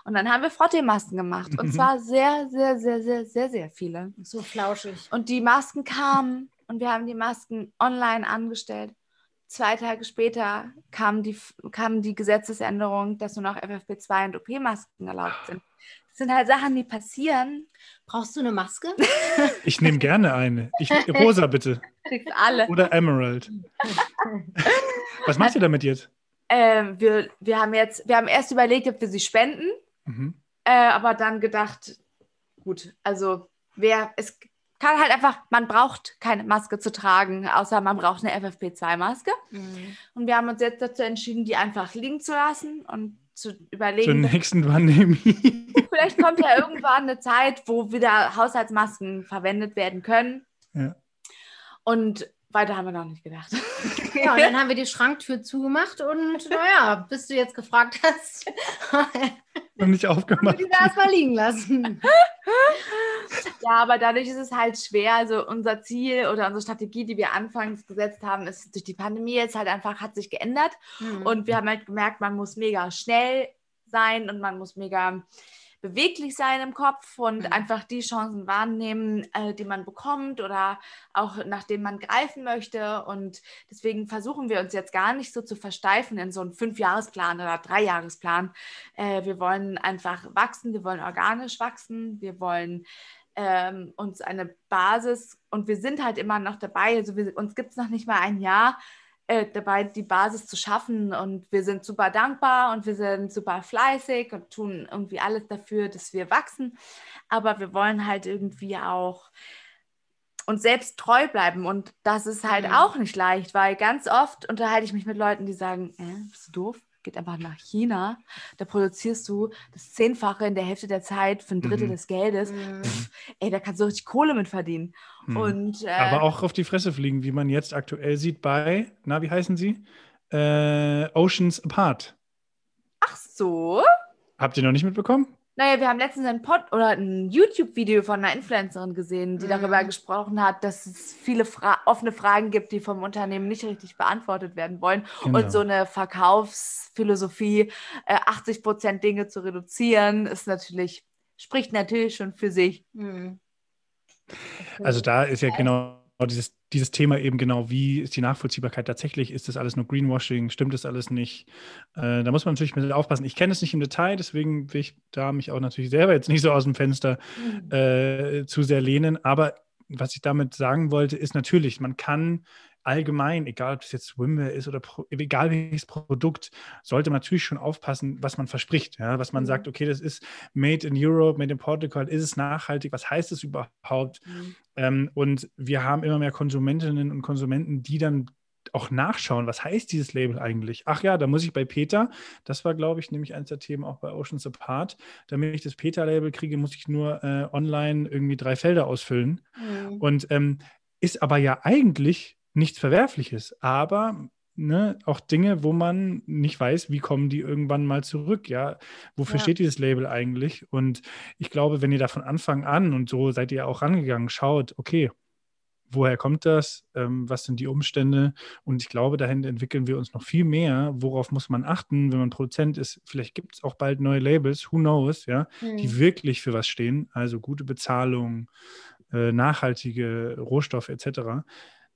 Und dann haben wir Frottee-Masken gemacht. Und Mhm. zwar sehr, sehr, sehr, sehr, sehr, sehr viele. So flauschig. Und die Masken kamen und wir haben die Masken online angestellt. Zwei Tage später kam die, kam die Gesetzesänderung, dass nur noch FFP2 und OP-Masken erlaubt sind. Das sind halt Sachen, die passieren. Brauchst du eine Maske? Ich nehme gerne eine. Ich, rosa bitte. Kriegst alle. Oder Emerald. Was macht ihr damit jetzt? Ähm, wir, wir haben jetzt, wir haben erst überlegt, ob wir sie spenden, Mhm. äh, aber dann gedacht, gut, also wer, es kann halt einfach, man braucht keine Maske zu tragen, außer man braucht eine FFP2-Maske. Mhm. Und wir haben uns jetzt dazu entschieden, die einfach liegen zu lassen und zu Zur überlegen, nächsten Pandemie. vielleicht kommt ja irgendwann eine Zeit, wo wieder Haushaltsmasken verwendet werden können. Ja. Und weiter haben wir noch nicht gedacht. Ja, und dann haben wir die Schranktür zugemacht und naja, bis du jetzt gefragt hast, Noch nicht haben wir aufgemacht. die da erstmal liegen lassen. Ja, aber dadurch ist es halt schwer. Also unser Ziel oder unsere Strategie, die wir anfangs gesetzt haben, ist durch die Pandemie jetzt halt einfach, hat sich geändert. Mhm. Und wir haben halt gemerkt, man muss mega schnell sein und man muss mega beweglich sein im Kopf und Mhm. einfach die Chancen wahrnehmen, äh, die man bekommt oder auch nach denen man greifen möchte. Und deswegen versuchen wir uns jetzt gar nicht so zu versteifen in so einen Fünfjahresplan oder Dreijahresplan. Äh, wir wollen einfach wachsen, wir wollen organisch wachsen, wir wollen ähm, uns eine Basis und wir sind halt immer noch dabei, also wir, uns gibt es noch nicht mal ein Jahr äh, dabei, die Basis zu schaffen und wir sind super dankbar und wir sind super fleißig und tun irgendwie alles dafür, dass wir wachsen, aber wir wollen halt irgendwie auch uns selbst treu bleiben und das ist halt Mhm. auch nicht leicht, weil ganz oft unterhalte ich mich mit Leuten, die sagen, äh, bist du doof? Geht einfach nach China, da produzierst du das Zehnfache in der Hälfte der Zeit für ein Drittel Mhm. des Geldes. Mhm. Ey, da kannst du richtig Kohle mit verdienen. Mhm. Und, äh, Aber auch auf die Fresse fliegen, wie man jetzt aktuell sieht bei, na, wie heißen sie? Äh, Oceans Apart. ach so. Habt ihr noch nicht mitbekommen? Naja, wir haben letztens ein Pod oder ein YouTube-Video von einer Influencerin gesehen, die Mhm. darüber gesprochen hat, dass es viele Fra offene Fragen gibt, die vom Unternehmen nicht richtig beantwortet werden wollen. Genau. Und so eine Verkaufsphilosophie, äh, 80 Prozent Dinge zu reduzieren, ist natürlich, spricht natürlich schon für sich. Mhm. Also da ist ja genau dieses, dieses Thema eben genau, wie ist die Nachvollziehbarkeit tatsächlich? Ist das alles nur Greenwashing? Stimmt das alles nicht? Äh, da muss man natürlich mit aufpassen. Ich kenne es nicht im Detail, deswegen will ich da mich auch natürlich selber jetzt nicht so aus dem Fenster mhm. äh, zu sehr lehnen. Aber was ich damit sagen wollte, ist natürlich, man kann allgemein, egal ob es jetzt Swimwear ist oder pro, egal welches Produkt, sollte man natürlich schon aufpassen, was man verspricht. Ja? Was man mhm. sagt, okay, das ist made in Europe, made in Portugal, ist es nachhaltig, was heißt es überhaupt? Mhm. Ähm, und wir haben immer mehr Konsumentinnen und Konsumenten, die dann auch nachschauen, was heißt dieses Label eigentlich? Ach ja, da muss ich bei Peter, das war, glaube ich, nämlich eines der Themen auch bei Oceans Apart, damit ich das Peter-Label kriege, muss ich nur äh, online irgendwie drei Felder ausfüllen. Mhm. Und ähm, ist aber ja eigentlich nichts Verwerfliches, aber ne, auch Dinge, wo man nicht weiß, wie kommen die irgendwann mal zurück, ja. Wofür ja. steht dieses Label eigentlich? Und ich glaube, wenn ihr da von Anfang an und so seid ihr auch rangegangen, schaut, okay, woher kommt das? Ähm, was sind die Umstände? Und ich glaube, dahin entwickeln wir uns noch viel mehr. Worauf muss man achten, wenn man Produzent ist? Vielleicht gibt es auch bald neue Labels, who knows, ja, mhm. die wirklich für was stehen, also gute Bezahlung, äh, nachhaltige Rohstoffe etc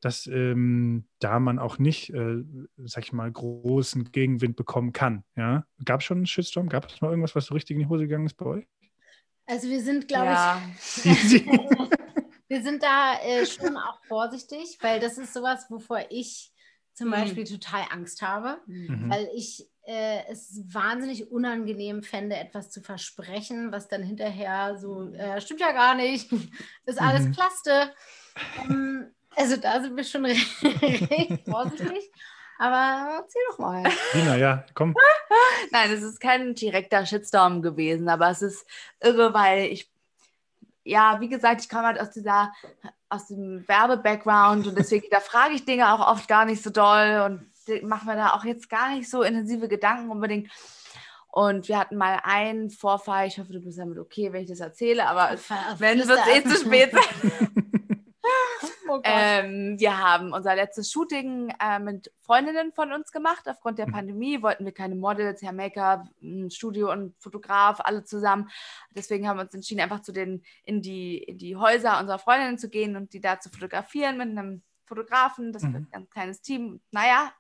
dass ähm, da man auch nicht, äh, sag ich mal, großen Gegenwind bekommen kann. Ja? Gab es schon einen Shitstorm? Gab es mal irgendwas, was so richtig in die Hose gegangen ist bei euch? Also wir sind, glaube ja. ich, wir sind da äh, schon auch vorsichtig, weil das ist sowas, wovor ich zum mhm. Beispiel total Angst habe, mhm. weil ich äh, es wahnsinnig unangenehm fände, etwas zu versprechen, was dann hinterher so, äh, stimmt ja gar nicht, ist alles mhm. Plaste. Ähm, also da sind wir schon recht vorsichtig. Aber erzähl doch mal. Dina, ja, komm. Nein, es ist kein direkter Shitstorm gewesen, aber es ist irre, weil ich, ja, wie gesagt, ich komme halt aus dieser, aus dem Werbe-Background und deswegen, da frage ich Dinge auch oft gar nicht so doll und mache mir da auch jetzt gar nicht so intensive Gedanken unbedingt. Und wir hatten mal einen Vorfall, ich hoffe, du bist damit okay, wenn ich das erzähle, aber wenn es eh zu spät sein. Oh ähm, wir haben unser letztes Shooting äh, mit Freundinnen von uns gemacht. Aufgrund der mhm. Pandemie wollten wir keine Models, Hair Make-up, Studio und Fotograf, alle zusammen. Deswegen haben wir uns entschieden, einfach zu den, in, die, in die Häuser unserer Freundinnen zu gehen und die da zu fotografieren mit einem Fotografen. Das mhm. wird ein ganz kleines Team. Naja,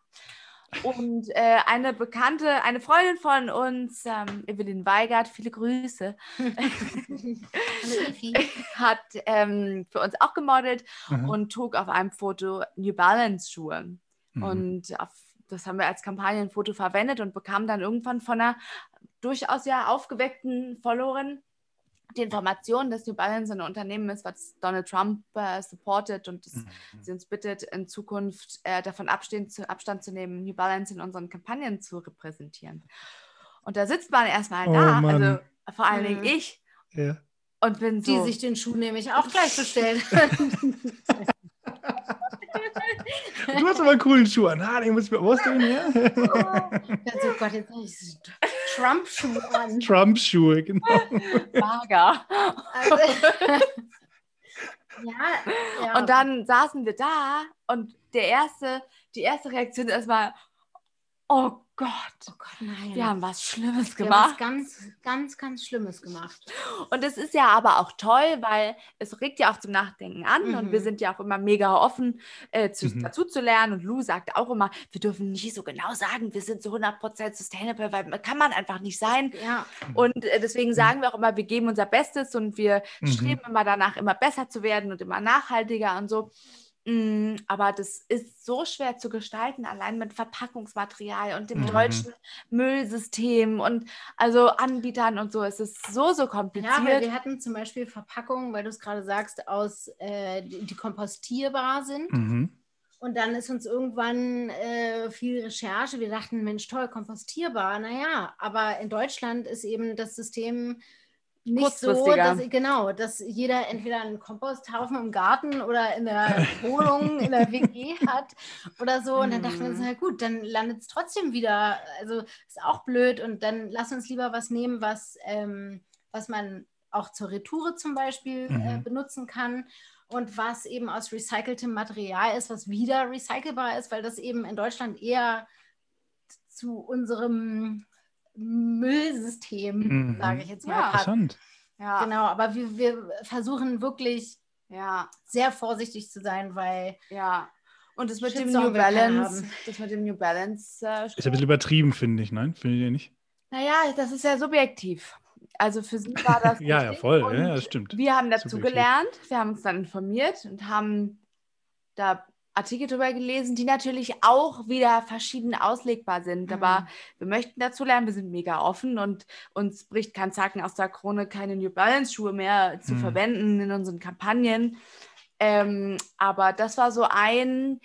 und äh, eine Bekannte, eine Freundin von uns, ähm, Evelyn Weigert, viele Grüße, hat ähm, für uns auch gemodelt mhm. und trug auf einem Foto New Balance Schuhe. Mhm. Und auf, das haben wir als Kampagnenfoto verwendet und bekamen dann irgendwann von einer durchaus ja aufgeweckten Followerin die Information, dass New Balance ein Unternehmen ist, was Donald Trump äh, supportet und das, mhm. sie uns bittet, in Zukunft äh, davon Abstand zu, Abstand zu nehmen, New Balance in unseren Kampagnen zu repräsentieren. Und da sitzt man erstmal oh, da, Mann. also vor allen Dingen mhm. ich. Ja. Und bin so. Die sich den Schuh nämlich auch gleich bestellt. Du hast aber einen coolen Schuh an. Ah, den muss ich mir hier. Oh, Gott, jetzt ich Trump-Schuhe an. Trump-Schuhe, genau. Mager. Also, ja, ja. Und dann saßen wir da und der erste, die erste Reaktion ist erstmal, oh Gott, oh Gott, nein. Wir haben was Schlimmes gemacht. Wir haben was ganz, ganz, ganz Schlimmes gemacht. Und es ist ja aber auch toll, weil es regt ja auch zum Nachdenken an mhm. und wir mhm. sind ja auch immer mega offen, äh, zu, mhm. dazu zu lernen. Und Lou sagt auch immer, wir dürfen nicht so genau sagen, wir sind so 100% sustainable, weil kann man einfach nicht sein. Ja. Und äh, deswegen mhm. sagen wir auch immer, wir geben unser Bestes und wir mhm. streben immer danach, immer besser zu werden und immer nachhaltiger und so. Mm, aber das ist so schwer zu gestalten, allein mit Verpackungsmaterial und dem mhm. deutschen Müllsystem und also Anbietern und so. Es ist so, so kompliziert. Ja, weil wir hatten zum Beispiel Verpackungen, weil du es gerade sagst, aus, äh, die, die kompostierbar sind. Mhm. Und dann ist uns irgendwann äh, viel Recherche. Wir dachten, Mensch, toll, kompostierbar. Naja, aber in Deutschland ist eben das System nicht so, dass, genau, dass jeder entweder einen Komposthaufen im Garten oder in der Wohnung, in der WG hat oder so. Und dann dachten wir uns, mhm. na gut, dann landet es trotzdem wieder. Also ist auch blöd. Und dann lass uns lieber was nehmen, was, ähm, was man auch zur Retoure zum Beispiel äh, mhm. äh, benutzen kann. Und was eben aus recyceltem Material ist, was wieder recycelbar ist, weil das eben in Deutschland eher zu unserem Müllsystem, mhm. sage ich jetzt mal. Ja, interessant. Ja. Genau, aber wir, wir versuchen wirklich Ja, sehr vorsichtig zu sein, weil ja. Und das mit dem New Balance, das mit dem New Balance äh, Ist ein bisschen übertrieben, finde ich, nein? Findet ihr nicht? Naja, das ist ja subjektiv. Also für sie war das. Ja, ja, voll. Ja, das stimmt. Wir haben dazu Subjektiv. gelernt, wir haben uns dann informiert und haben da Artikel drüber gelesen, die natürlich auch wieder verschieden auslegbar sind. Mhm. Aber wir möchten dazu lernen, wir sind mega offen und uns bricht kein Zacken aus der Krone, keine New Balance Schuhe mehr zu Mhm. verwenden in unseren Kampagnen. Ähm, aber das war so ein,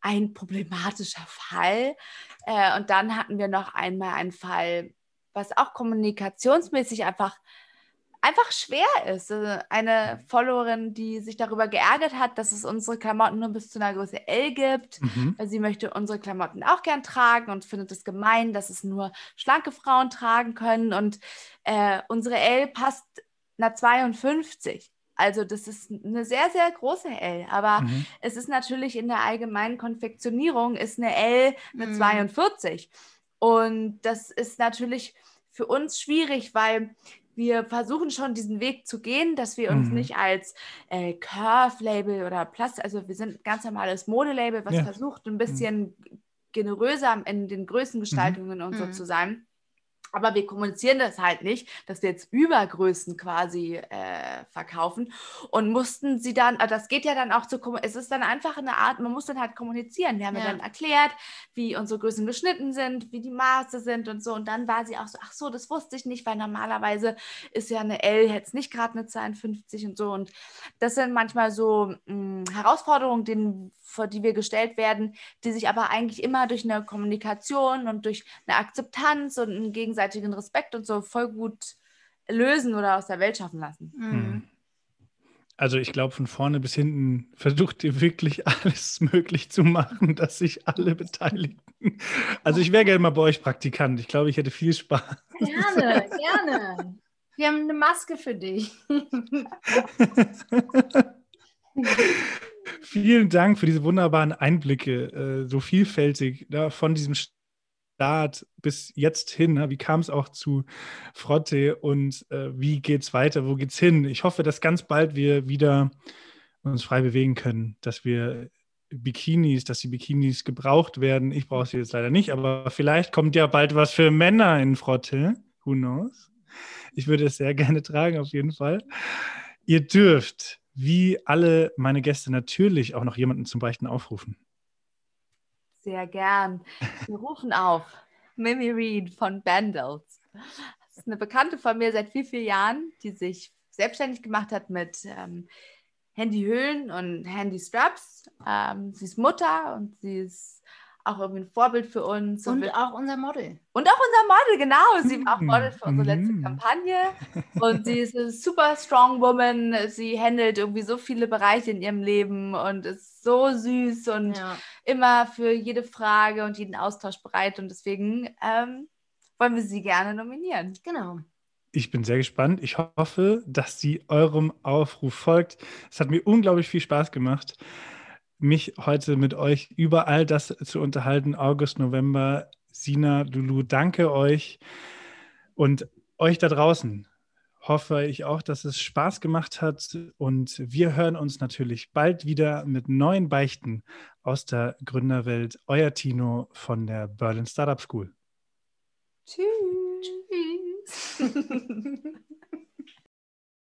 ein problematischer Fall. Äh, und dann hatten wir noch einmal einen Fall, was auch kommunikationsmäßig einfach, einfach schwer ist. Äh, Eine Followerin, die sich darüber geärgert hat, dass es unsere Klamotten nur bis zu einer Größe L gibt. Mhm. Weil Sie möchte unsere Klamotten auch gern tragen und findet es gemein, dass es nur schlanke Frauen tragen können. Und äh, unsere L passt einer 52. Also das ist eine sehr, sehr große L. Aber Mhm. es ist natürlich in der allgemeinen Konfektionierung ist eine L eine Mhm. 42. Und das ist natürlich für uns schwierig, weil wir versuchen schon diesen Weg zu gehen, dass wir uns Mhm. nicht als äh, Curve-Label oder Plus, also wir sind ein ganz normales Modelabel, was Ja. versucht, ein bisschen generöser in den Größengestaltungen und so Mhm. zu sein. Aber wir kommunizieren das halt nicht, dass wir jetzt Übergrößen quasi äh, verkaufen und mussten sie dann, äh, das geht ja dann auch zu, es ist dann einfach eine Art, man muss dann halt kommunizieren. Wir haben ja, Ja. dann erklärt, wie unsere Größen geschnitten sind, wie die Maße sind und so. Und dann war sie auch so, ach so, das wusste ich nicht, weil normalerweise ist ja eine L jetzt nicht gerade eine 52 und so. Und das sind manchmal so mh, Herausforderungen, denen, vor die wir gestellt werden, die sich aber eigentlich immer durch eine Kommunikation und durch eine Akzeptanz und einen gegenseitigen Respekt und so voll gut lösen oder aus der Welt schaffen lassen. Mhm. Mhm. Also ich glaube, von vorne bis hinten versucht ihr wirklich alles möglich zu machen, dass sich alle beteiligen. Also ich wäre gerne mal bei euch Praktikant. Ich glaube, ich hätte viel Spaß. Gerne, gerne. Wir haben eine Maske für dich. Vielen Dank für diese wunderbaren Einblicke, äh, so vielfältig ja, von diesem Start bis jetzt hin. ne? Wie kam es auch zu Frotte und äh, wie geht es weiter? Wo geht's hin? Ich hoffe, dass ganz bald wir wieder uns frei bewegen können, dass wir Bikinis, dass die Bikinis gebraucht werden. Ich brauche sie jetzt leider nicht, aber vielleicht kommt ja bald was für Männer in Frotte. Who knows? Ich würde es sehr gerne tragen, auf jeden Fall. Ihr dürft, wie alle meine Gäste, natürlich auch noch jemanden zum Beichten aufrufen. Sehr gern. Wir rufen auf Mimi Reed von Bandels. Das ist eine Bekannte von mir seit vielen, vielen Jahren, die sich selbstständig gemacht hat mit ähm, Handyhüllen und Handystraps. Ähm, sie ist Mutter und sie ist auch irgendwie ein Vorbild für uns. Und wir- auch unser Model. Und auch unser Model, genau. Sie war auch Mhm. Model für unsere letzte Mhm. Kampagne. Und sie ist eine super strong woman. Sie handelt irgendwie so viele Bereiche in ihrem Leben und ist so süß und Ja. immer für jede Frage und jeden Austausch bereit. Und deswegen ähm, wollen wir sie gerne nominieren. Genau. Ich bin sehr gespannt. Ich hoffe, dass sie eurem Aufruf folgt. Es hat mir unglaublich viel Spaß gemacht, mich heute mit euch über all das zu unterhalten. August, November, Sina, Lulu, danke euch und euch da draußen. Hoffe ich auch, dass es Spaß gemacht hat und wir hören uns natürlich bald wieder mit neuen Beichten aus der Gründerwelt. Euer Tino von der Berlin Startup School. Tschüss. Tschüss.